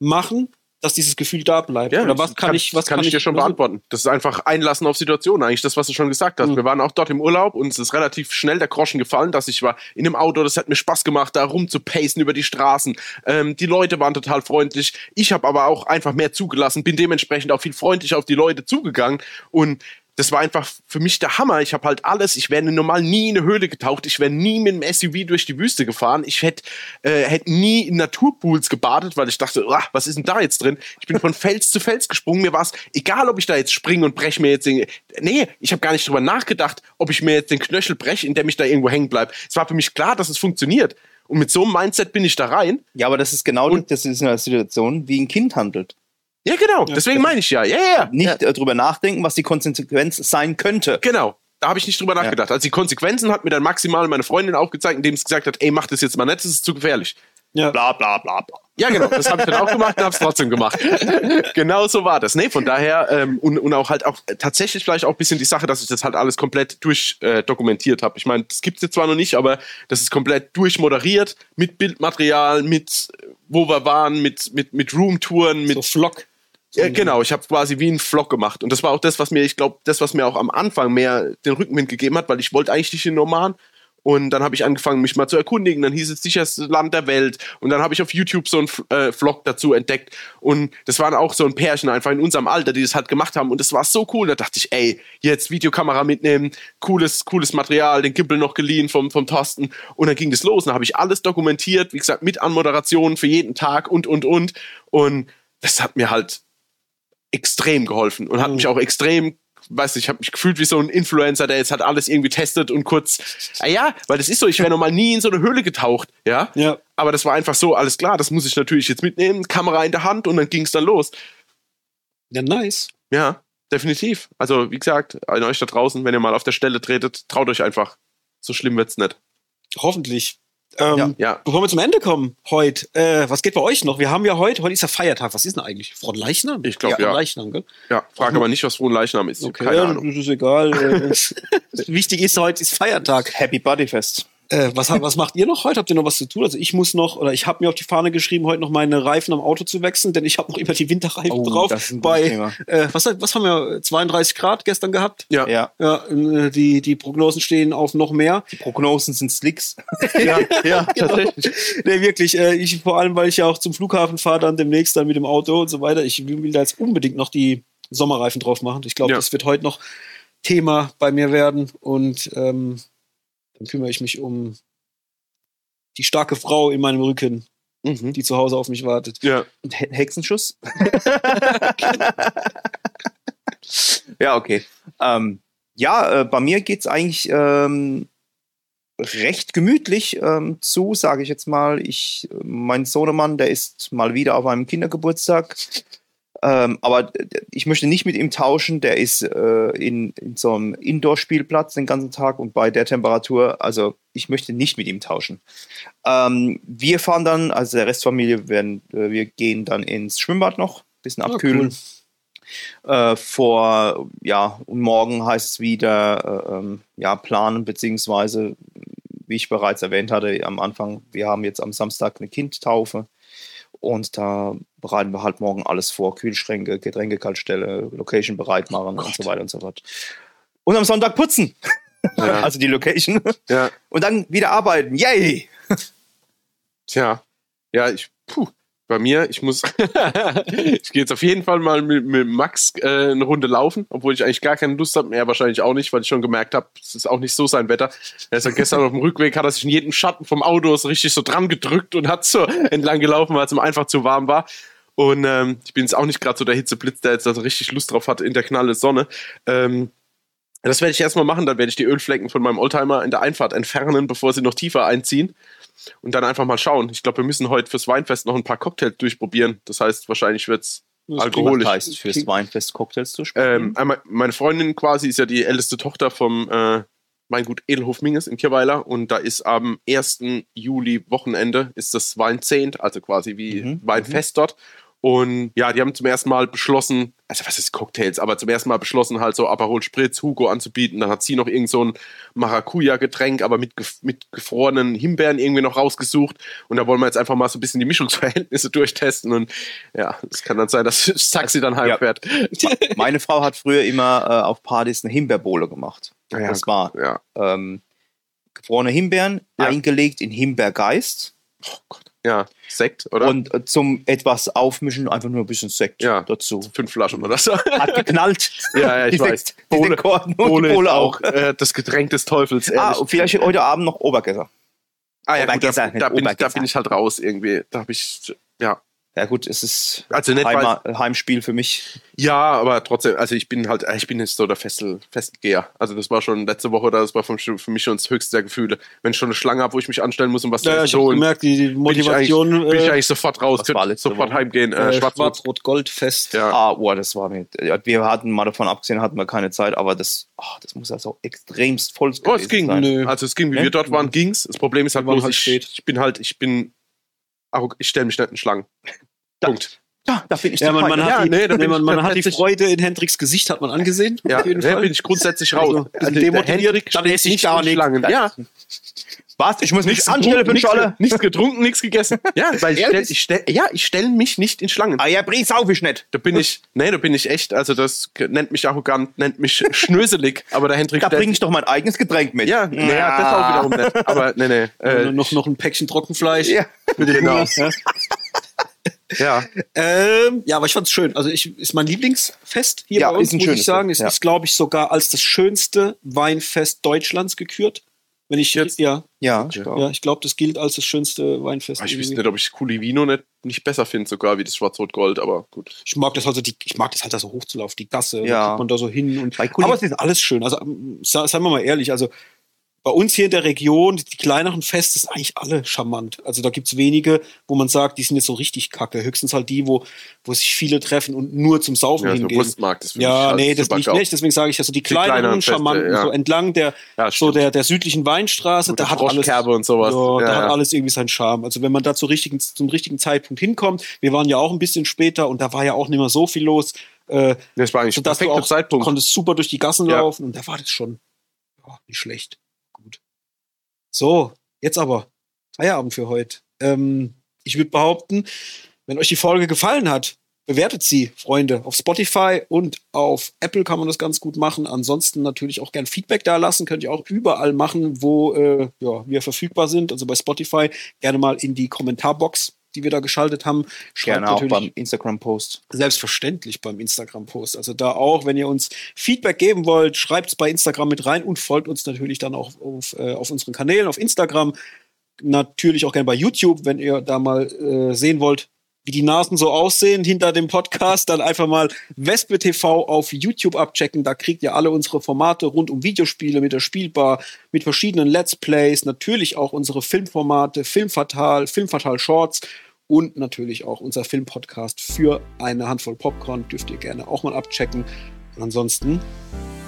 machen, dass dieses Gefühl da bleibt? Oder was kann, ich, was kann, ich dir schon beantworten. Das ist einfach Einlassen auf Situationen, eigentlich das, was du schon gesagt hast. Mhm. Wir waren auch dort im Urlaub und es ist relativ schnell der Groschen gefallen, dass ich war in einem Auto, das hat mir Spaß gemacht, da rumzupacen über die Straßen. Ähm, die Leute waren total freundlich. Ich habe aber auch einfach mehr zugelassen, bin dementsprechend auch viel freundlicher auf die Leute zugegangen und das war einfach für mich der Hammer. Ich habe halt alles. Ich wäre normal nie in eine Höhle getaucht. Ich wäre nie mit dem SUV durch die Wüste gefahren. Ich hätte äh, hätt nie in Naturpools gebadet, weil ich dachte, "Ah, was ist denn da jetzt drin? Ich bin von Fels zu Fels gesprungen. Mir war es egal, ob ich da jetzt springe und breche mir jetzt den. Nee, ich habe gar nicht drüber nachgedacht, ob ich mir jetzt den Knöchel breche, indem ich da irgendwo hängen bleibe. Es war für mich klar, dass es funktioniert. Und mit so einem Mindset bin ich da rein. Ja, aber das ist genau Und- das ist eine Situation, wie ein Kind handelt. Ja, genau. Ja. Deswegen meine ich ja. Ja, ja, ja. Nicht äh, drüber nachdenken, was die Konsequenz sein könnte. Genau. Da habe ich nicht drüber nachgedacht. Also die Konsequenzen hat mir dann maximal meine Freundin aufgezeigt, indem sie gesagt hat, ey, mach das jetzt mal nicht, das ist zu gefährlich. Ja. Bla bla bla bla. Ja, genau. Das habe ich dann auch gemacht und habe es trotzdem gemacht. genau so war das. Nee, von daher ähm, und, und auch halt auch äh, tatsächlich vielleicht auch ein bisschen die Sache, dass ich das halt alles komplett durchdokumentiert äh, dokumentiert habe. Ich meine, das gibt es jetzt zwar noch nicht, aber das ist komplett durchmoderiert mit Bildmaterial, mit äh, wo wir waren, mit, mit, mit Roomtouren, mit So Flock. Ja, genau, ich habe quasi wie einen Vlog gemacht. Und das war auch das, was mir, ich glaube, das, was mir auch am Anfang mehr den Rückenwind gegeben hat, weil ich wollte eigentlich nicht in Oman. Und dann habe ich angefangen, mich mal zu erkundigen. Dann hieß es sicherste Land der Welt. Und dann habe ich auf YouTube so einen äh, Vlog dazu entdeckt. Und das waren auch so ein Pärchen einfach in unserem Alter, die das halt gemacht haben. Und das war so cool. Da dachte ich, ey, jetzt Videokamera mitnehmen, cooles, cooles Material, den Gimbal noch geliehen vom, vom Thorsten. Und dann ging das los. Und dann habe ich alles dokumentiert, wie gesagt, mit Anmoderationen für jeden Tag und, und, und. Und das hat mir halt extrem geholfen und hat Mhm. mich auch extrem, weiß ich, habe mich gefühlt wie so ein Influencer, der jetzt hat alles irgendwie testet und kurz, ah ja, weil das ist so, ich wäre noch mal nie in so eine Höhle getaucht, ja, Ja. aber das war einfach so, alles klar, das muss ich natürlich jetzt mitnehmen, Kamera in der Hand und dann ging es dann los. Ja, nice. Ja, definitiv. Also wie gesagt, an euch da draußen, wenn ihr mal auf der Stelle tretet, traut euch einfach. So schlimm wird's nicht. Hoffentlich. Ähm, Ja. Ja. Bevor wir zum Ende kommen heute, äh, was geht bei euch noch? Wir haben ja heute, heute ist ja Feiertag. Was ist denn eigentlich? Frohen Leichnam? Ich glaub, ja. Leichnam, gell? Ja, frage aber nicht, was frohen Leichnam ist. Okay, Keine ja, Ahnung. das ist egal. Äh, Wichtig ist, heute ist Feiertag. Happy Bodyfest. Äh, was, was macht ihr noch heute? Habt ihr noch was zu tun? Also ich muss noch, oder ich habe mir auf die Fahne geschrieben, heute noch meine Reifen am Auto zu wechseln, denn ich habe noch immer die Winterreifen Oh, drauf. das ist ein gutes bei, Thema. äh, was, was haben wir, 32 Grad gestern gehabt? Ja. Ja. Ja, äh, die, die Prognosen stehen auf noch mehr. Die Prognosen sind Slicks. Ja, ja, Genau. tatsächlich. Nee, wirklich. Äh, ich, vor allem, weil ich ja auch zum Flughafen fahre, dann demnächst dann mit dem Auto und so weiter. Ich will, will da jetzt unbedingt noch die Sommerreifen drauf machen. Ich glaube, Ja. das wird heute noch Thema bei mir werden. Und ähm, dann kümmere ich mich um die starke Frau in meinem Rücken, Mhm. die zu Hause auf mich wartet. Ja. Und He Hexenschuss? ja, okay. Ähm, ja, äh, bei mir geht es eigentlich ähm, recht gemütlich ähm, zu, sage ich jetzt mal. Ich, mein Sohnemann, der ist mal wieder auf einem Kindergeburtstag. Ähm, aber ich möchte nicht mit ihm tauschen. Der ist äh, in, in so einem Indoor-Spielplatz den ganzen Tag und bei der Temperatur, also ich möchte nicht mit ihm tauschen. Ähm, wir fahren dann, also der Restfamilie, werden, äh, wir gehen dann ins Schwimmbad noch, bisschen Ah, abkühlen. Äh, vor, ja, und morgen heißt es wieder, äh, ähm, ja, planen, beziehungsweise, wie ich bereits erwähnt hatte am Anfang, wir haben jetzt am Samstag eine Kindtaufe und da bereiten wir halt morgen alles vor, Kühlschränke, Getränkekaltstelle, Location bereit machen und so weiter und so fort. Und am Sonntag putzen, Ja. also die Location, ja. und dann wieder arbeiten, yay! Tja, ja, ich, puh, bei mir, ich muss, ich gehe jetzt auf jeden Fall mal mit, mit Max äh, eine Runde laufen, obwohl ich eigentlich gar keine Lust habe. Er wahrscheinlich auch nicht, weil ich schon gemerkt habe, es ist auch nicht so sein Wetter. Er ist ja gestern auf dem Rückweg, hat er sich in jedem Schatten vom Auto so richtig so dran gedrückt und hat so entlang gelaufen, weil es ihm einfach zu warm war. Und ähm, ich bin jetzt auch nicht gerade so der Hitzeblitz, der jetzt also richtig Lust drauf hat in der knalle Sonne. Ähm, das werde ich erstmal machen, dann werde ich die Ölflecken von meinem Oldtimer in der Einfahrt entfernen, bevor sie noch tiefer einziehen und dann einfach mal schauen. Ich glaube, wir müssen heute fürs Weinfest noch ein paar Cocktails durchprobieren. Das heißt, wahrscheinlich wird es alkoholisch. Was heißt fürs Weinfest Cocktails zu Ähm, meine Freundin quasi ist ja die älteste Tochter vom äh, Weingut Edelhof Minges in Kirweiler und da ist am 1. Juli Wochenende ist das Weinzehnt, also quasi wie Mhm, Weinfest dort. Und ja, die haben zum ersten Mal beschlossen, also was ist Cocktails, aber zum ersten Mal beschlossen, halt so Aperol Spritz, Hugo anzubieten. Dann hat sie noch irgend so ein Maracuja-Getränk, aber mit, mit gefrorenen Himbeeren irgendwie noch rausgesucht. Und da wollen wir jetzt einfach mal so ein bisschen die Mischungsverhältnisse durchtesten. Und ja, es kann dann sein, dass Saxi dann heimfährt. Meine Frau hat früher immer äh, auf Partys eine Himbeerbowle gemacht. Ja, ja, das war Ja. ähm, gefrorene Himbeeren, Ja. eingelegt in Himbeergeist Oh Gott. Ja, Sekt, oder? und äh, zum etwas aufmischen einfach nur ein bisschen Sekt Ja. dazu. fünf Flaschen oder so. Hat geknallt. Ja, ja, ich die weiß. Sekt, Bowle die Bowle ist auch. Äh, das Getränk des Teufels, Ah, ehrlich. und vielleicht heute Abend noch Obergesser. Ah, ja, gut, da, da, bin ich, da bin ich halt raus irgendwie. Da habe ich, ja. Gut, es ist Also nicht, Heima, Heimspiel für mich. ja, aber trotzdem, also ich bin halt, ich bin jetzt so der Festel, Festgeher. Also das war schon letzte Woche, das war für, mich schon das höchste der Gefühle. Wenn ich schon eine Schlange habe, wo ich mich anstellen muss, um was Ja, ja, ich zu habe holen, gemerkt, die, die bin ich, Motivation eigentlich, bin ich äh, eigentlich sofort raus, sofort Woche? heimgehen. Äh, äh, Schwarz-Rot. Schwarz-Rot-Gold-Fest. Ja. Ah, oh, das war mir. Wir hatten mal davon abgesehen, hatten wir keine Zeit, aber das, ah, das muss also extremst voll Oh, es ging. sein. Nö. Also es ging, wie Ne? wir dort waren, ging's. Das Problem ist halt bloß, halt ich, ich bin halt, ich bin, ich stelle mich nicht in Schlangen. Da- Punkt. Ja, da bin ich Ja, man, man, hat Ja, die, nee, da nee, man, man hat die Freude in Hendricks Gesicht, hat man angesehen. Ja, auf jeden da Fall. bin ich grundsätzlich raus. Also, Also, der demotiviert, Hendrik dann esse ich nicht gar in nichts. Schlangen. Ja, Was? Ich muss nichts anstellen für Scholle. nichts, nichts getrunken, nichts gegessen. Ja, weil ich stell, ich stell, ja, ich stelle mich nicht in Schlangen. Ah ja, Brie sauf ich nicht. Da bin ich, nee, da bin ich echt, also das nennt mich arrogant, nennt mich schnöselig, aber der Hendrik Da bringe ich doch mein eigenes Getränk mit. ja, naja, das auch wiederum nicht. Aber nee, nee. Äh, noch, noch ein Päckchen Trockenfleisch. Ja. Mit Genau. Ja. ja, Ähm, ja, aber ich fand's schön. Also ich ist mein Lieblingsfest hier Ja, bei uns, muss schönes ich sagen. Es ja. ist, glaube ich, sogar als das schönste Weinfest Deutschlands gekürt. Wenn ich Jetzt? ja, Ja, ich glaube, das gilt als das schönste Weinfest. Aber ich irgendwie. wüsste nicht, ob ich Culivino nicht, nicht besser finde, sogar wie das Schwarz-Rot-Gold, aber gut. Ich mag das also, die, ich mag das halt da so hochzulaufen, die Gasse, Ja. da man da so hin und aber es ist alles schön. Also ähm, sa- seien wir mal ehrlich, also bei uns hier in der Region, die kleineren Feste sind eigentlich alle charmant. Also da gibt's wenige, wo man sagt, die sind jetzt so richtig kacke. Höchstens halt die, wo, wo sich viele treffen und nur zum Saufen Ja, so hingehen. Wurstmarkt ist Ja, nee, das nicht, nicht. Deswegen sage ich ja so die kleineren, kleineren Feste, charmanten, ja. so entlang der, Ja, so der, der südlichen Weinstraße, Mit da hat alles, und sowas. ja, da hat alles irgendwie seinen Charme. Also wenn man da zum richtigen, zum richtigen Zeitpunkt hinkommt, wir waren ja auch ein bisschen später und da war ja auch nicht mehr so viel los, äh, Das war eigentlich der sodass du auch Zeitpunkt. konntest super durch die Gassen laufen und da war das schon ja, nicht schlecht. So, jetzt aber Feierabend für heute. Ähm, ich würde behaupten, wenn euch die Folge gefallen hat, bewertet sie, Freunde. Auf Spotify und auf Apple kann man das ganz gut machen. Ansonsten natürlich auch gern Feedback da lassen. Könnt ihr auch überall machen, wo äh, ja, wir verfügbar sind. Also bei Spotify gerne mal in die Kommentarbox, die wir da geschaltet haben. Schreibt Gerne auch beim Instagram-Post. selbstverständlich beim Instagram-Post. Also da auch, wenn ihr uns Feedback geben wollt, schreibt es bei Instagram mit rein und folgt uns natürlich dann auch auf, äh, auf unseren Kanälen, auf Instagram. Natürlich auch gerne bei YouTube, wenn ihr da mal äh, sehen wollt, wie die Nasen so aussehen hinter dem Podcast, dann einfach mal Wespe TV auf YouTube abchecken. Da kriegt ihr alle unsere Formate rund um Videospiele mit der Spielbar, mit verschiedenen Let's Plays, natürlich auch unsere Filmformate, Filmfatal, Filmfatal Shorts und natürlich auch unser Filmpodcast für eine Handvoll Popcorn. Dürft ihr gerne auch mal abchecken. Und ansonsten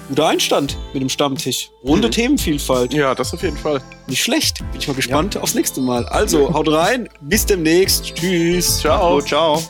guter Einstand mit dem Stammtisch. Runde Mhm. Themenvielfalt. Ja, das auf jeden Fall. Nicht schlecht. Bin ich mal gespannt aufs nächste Mal. Also, haut rein. Bis demnächst. Tschüss. Ciao. Ciao.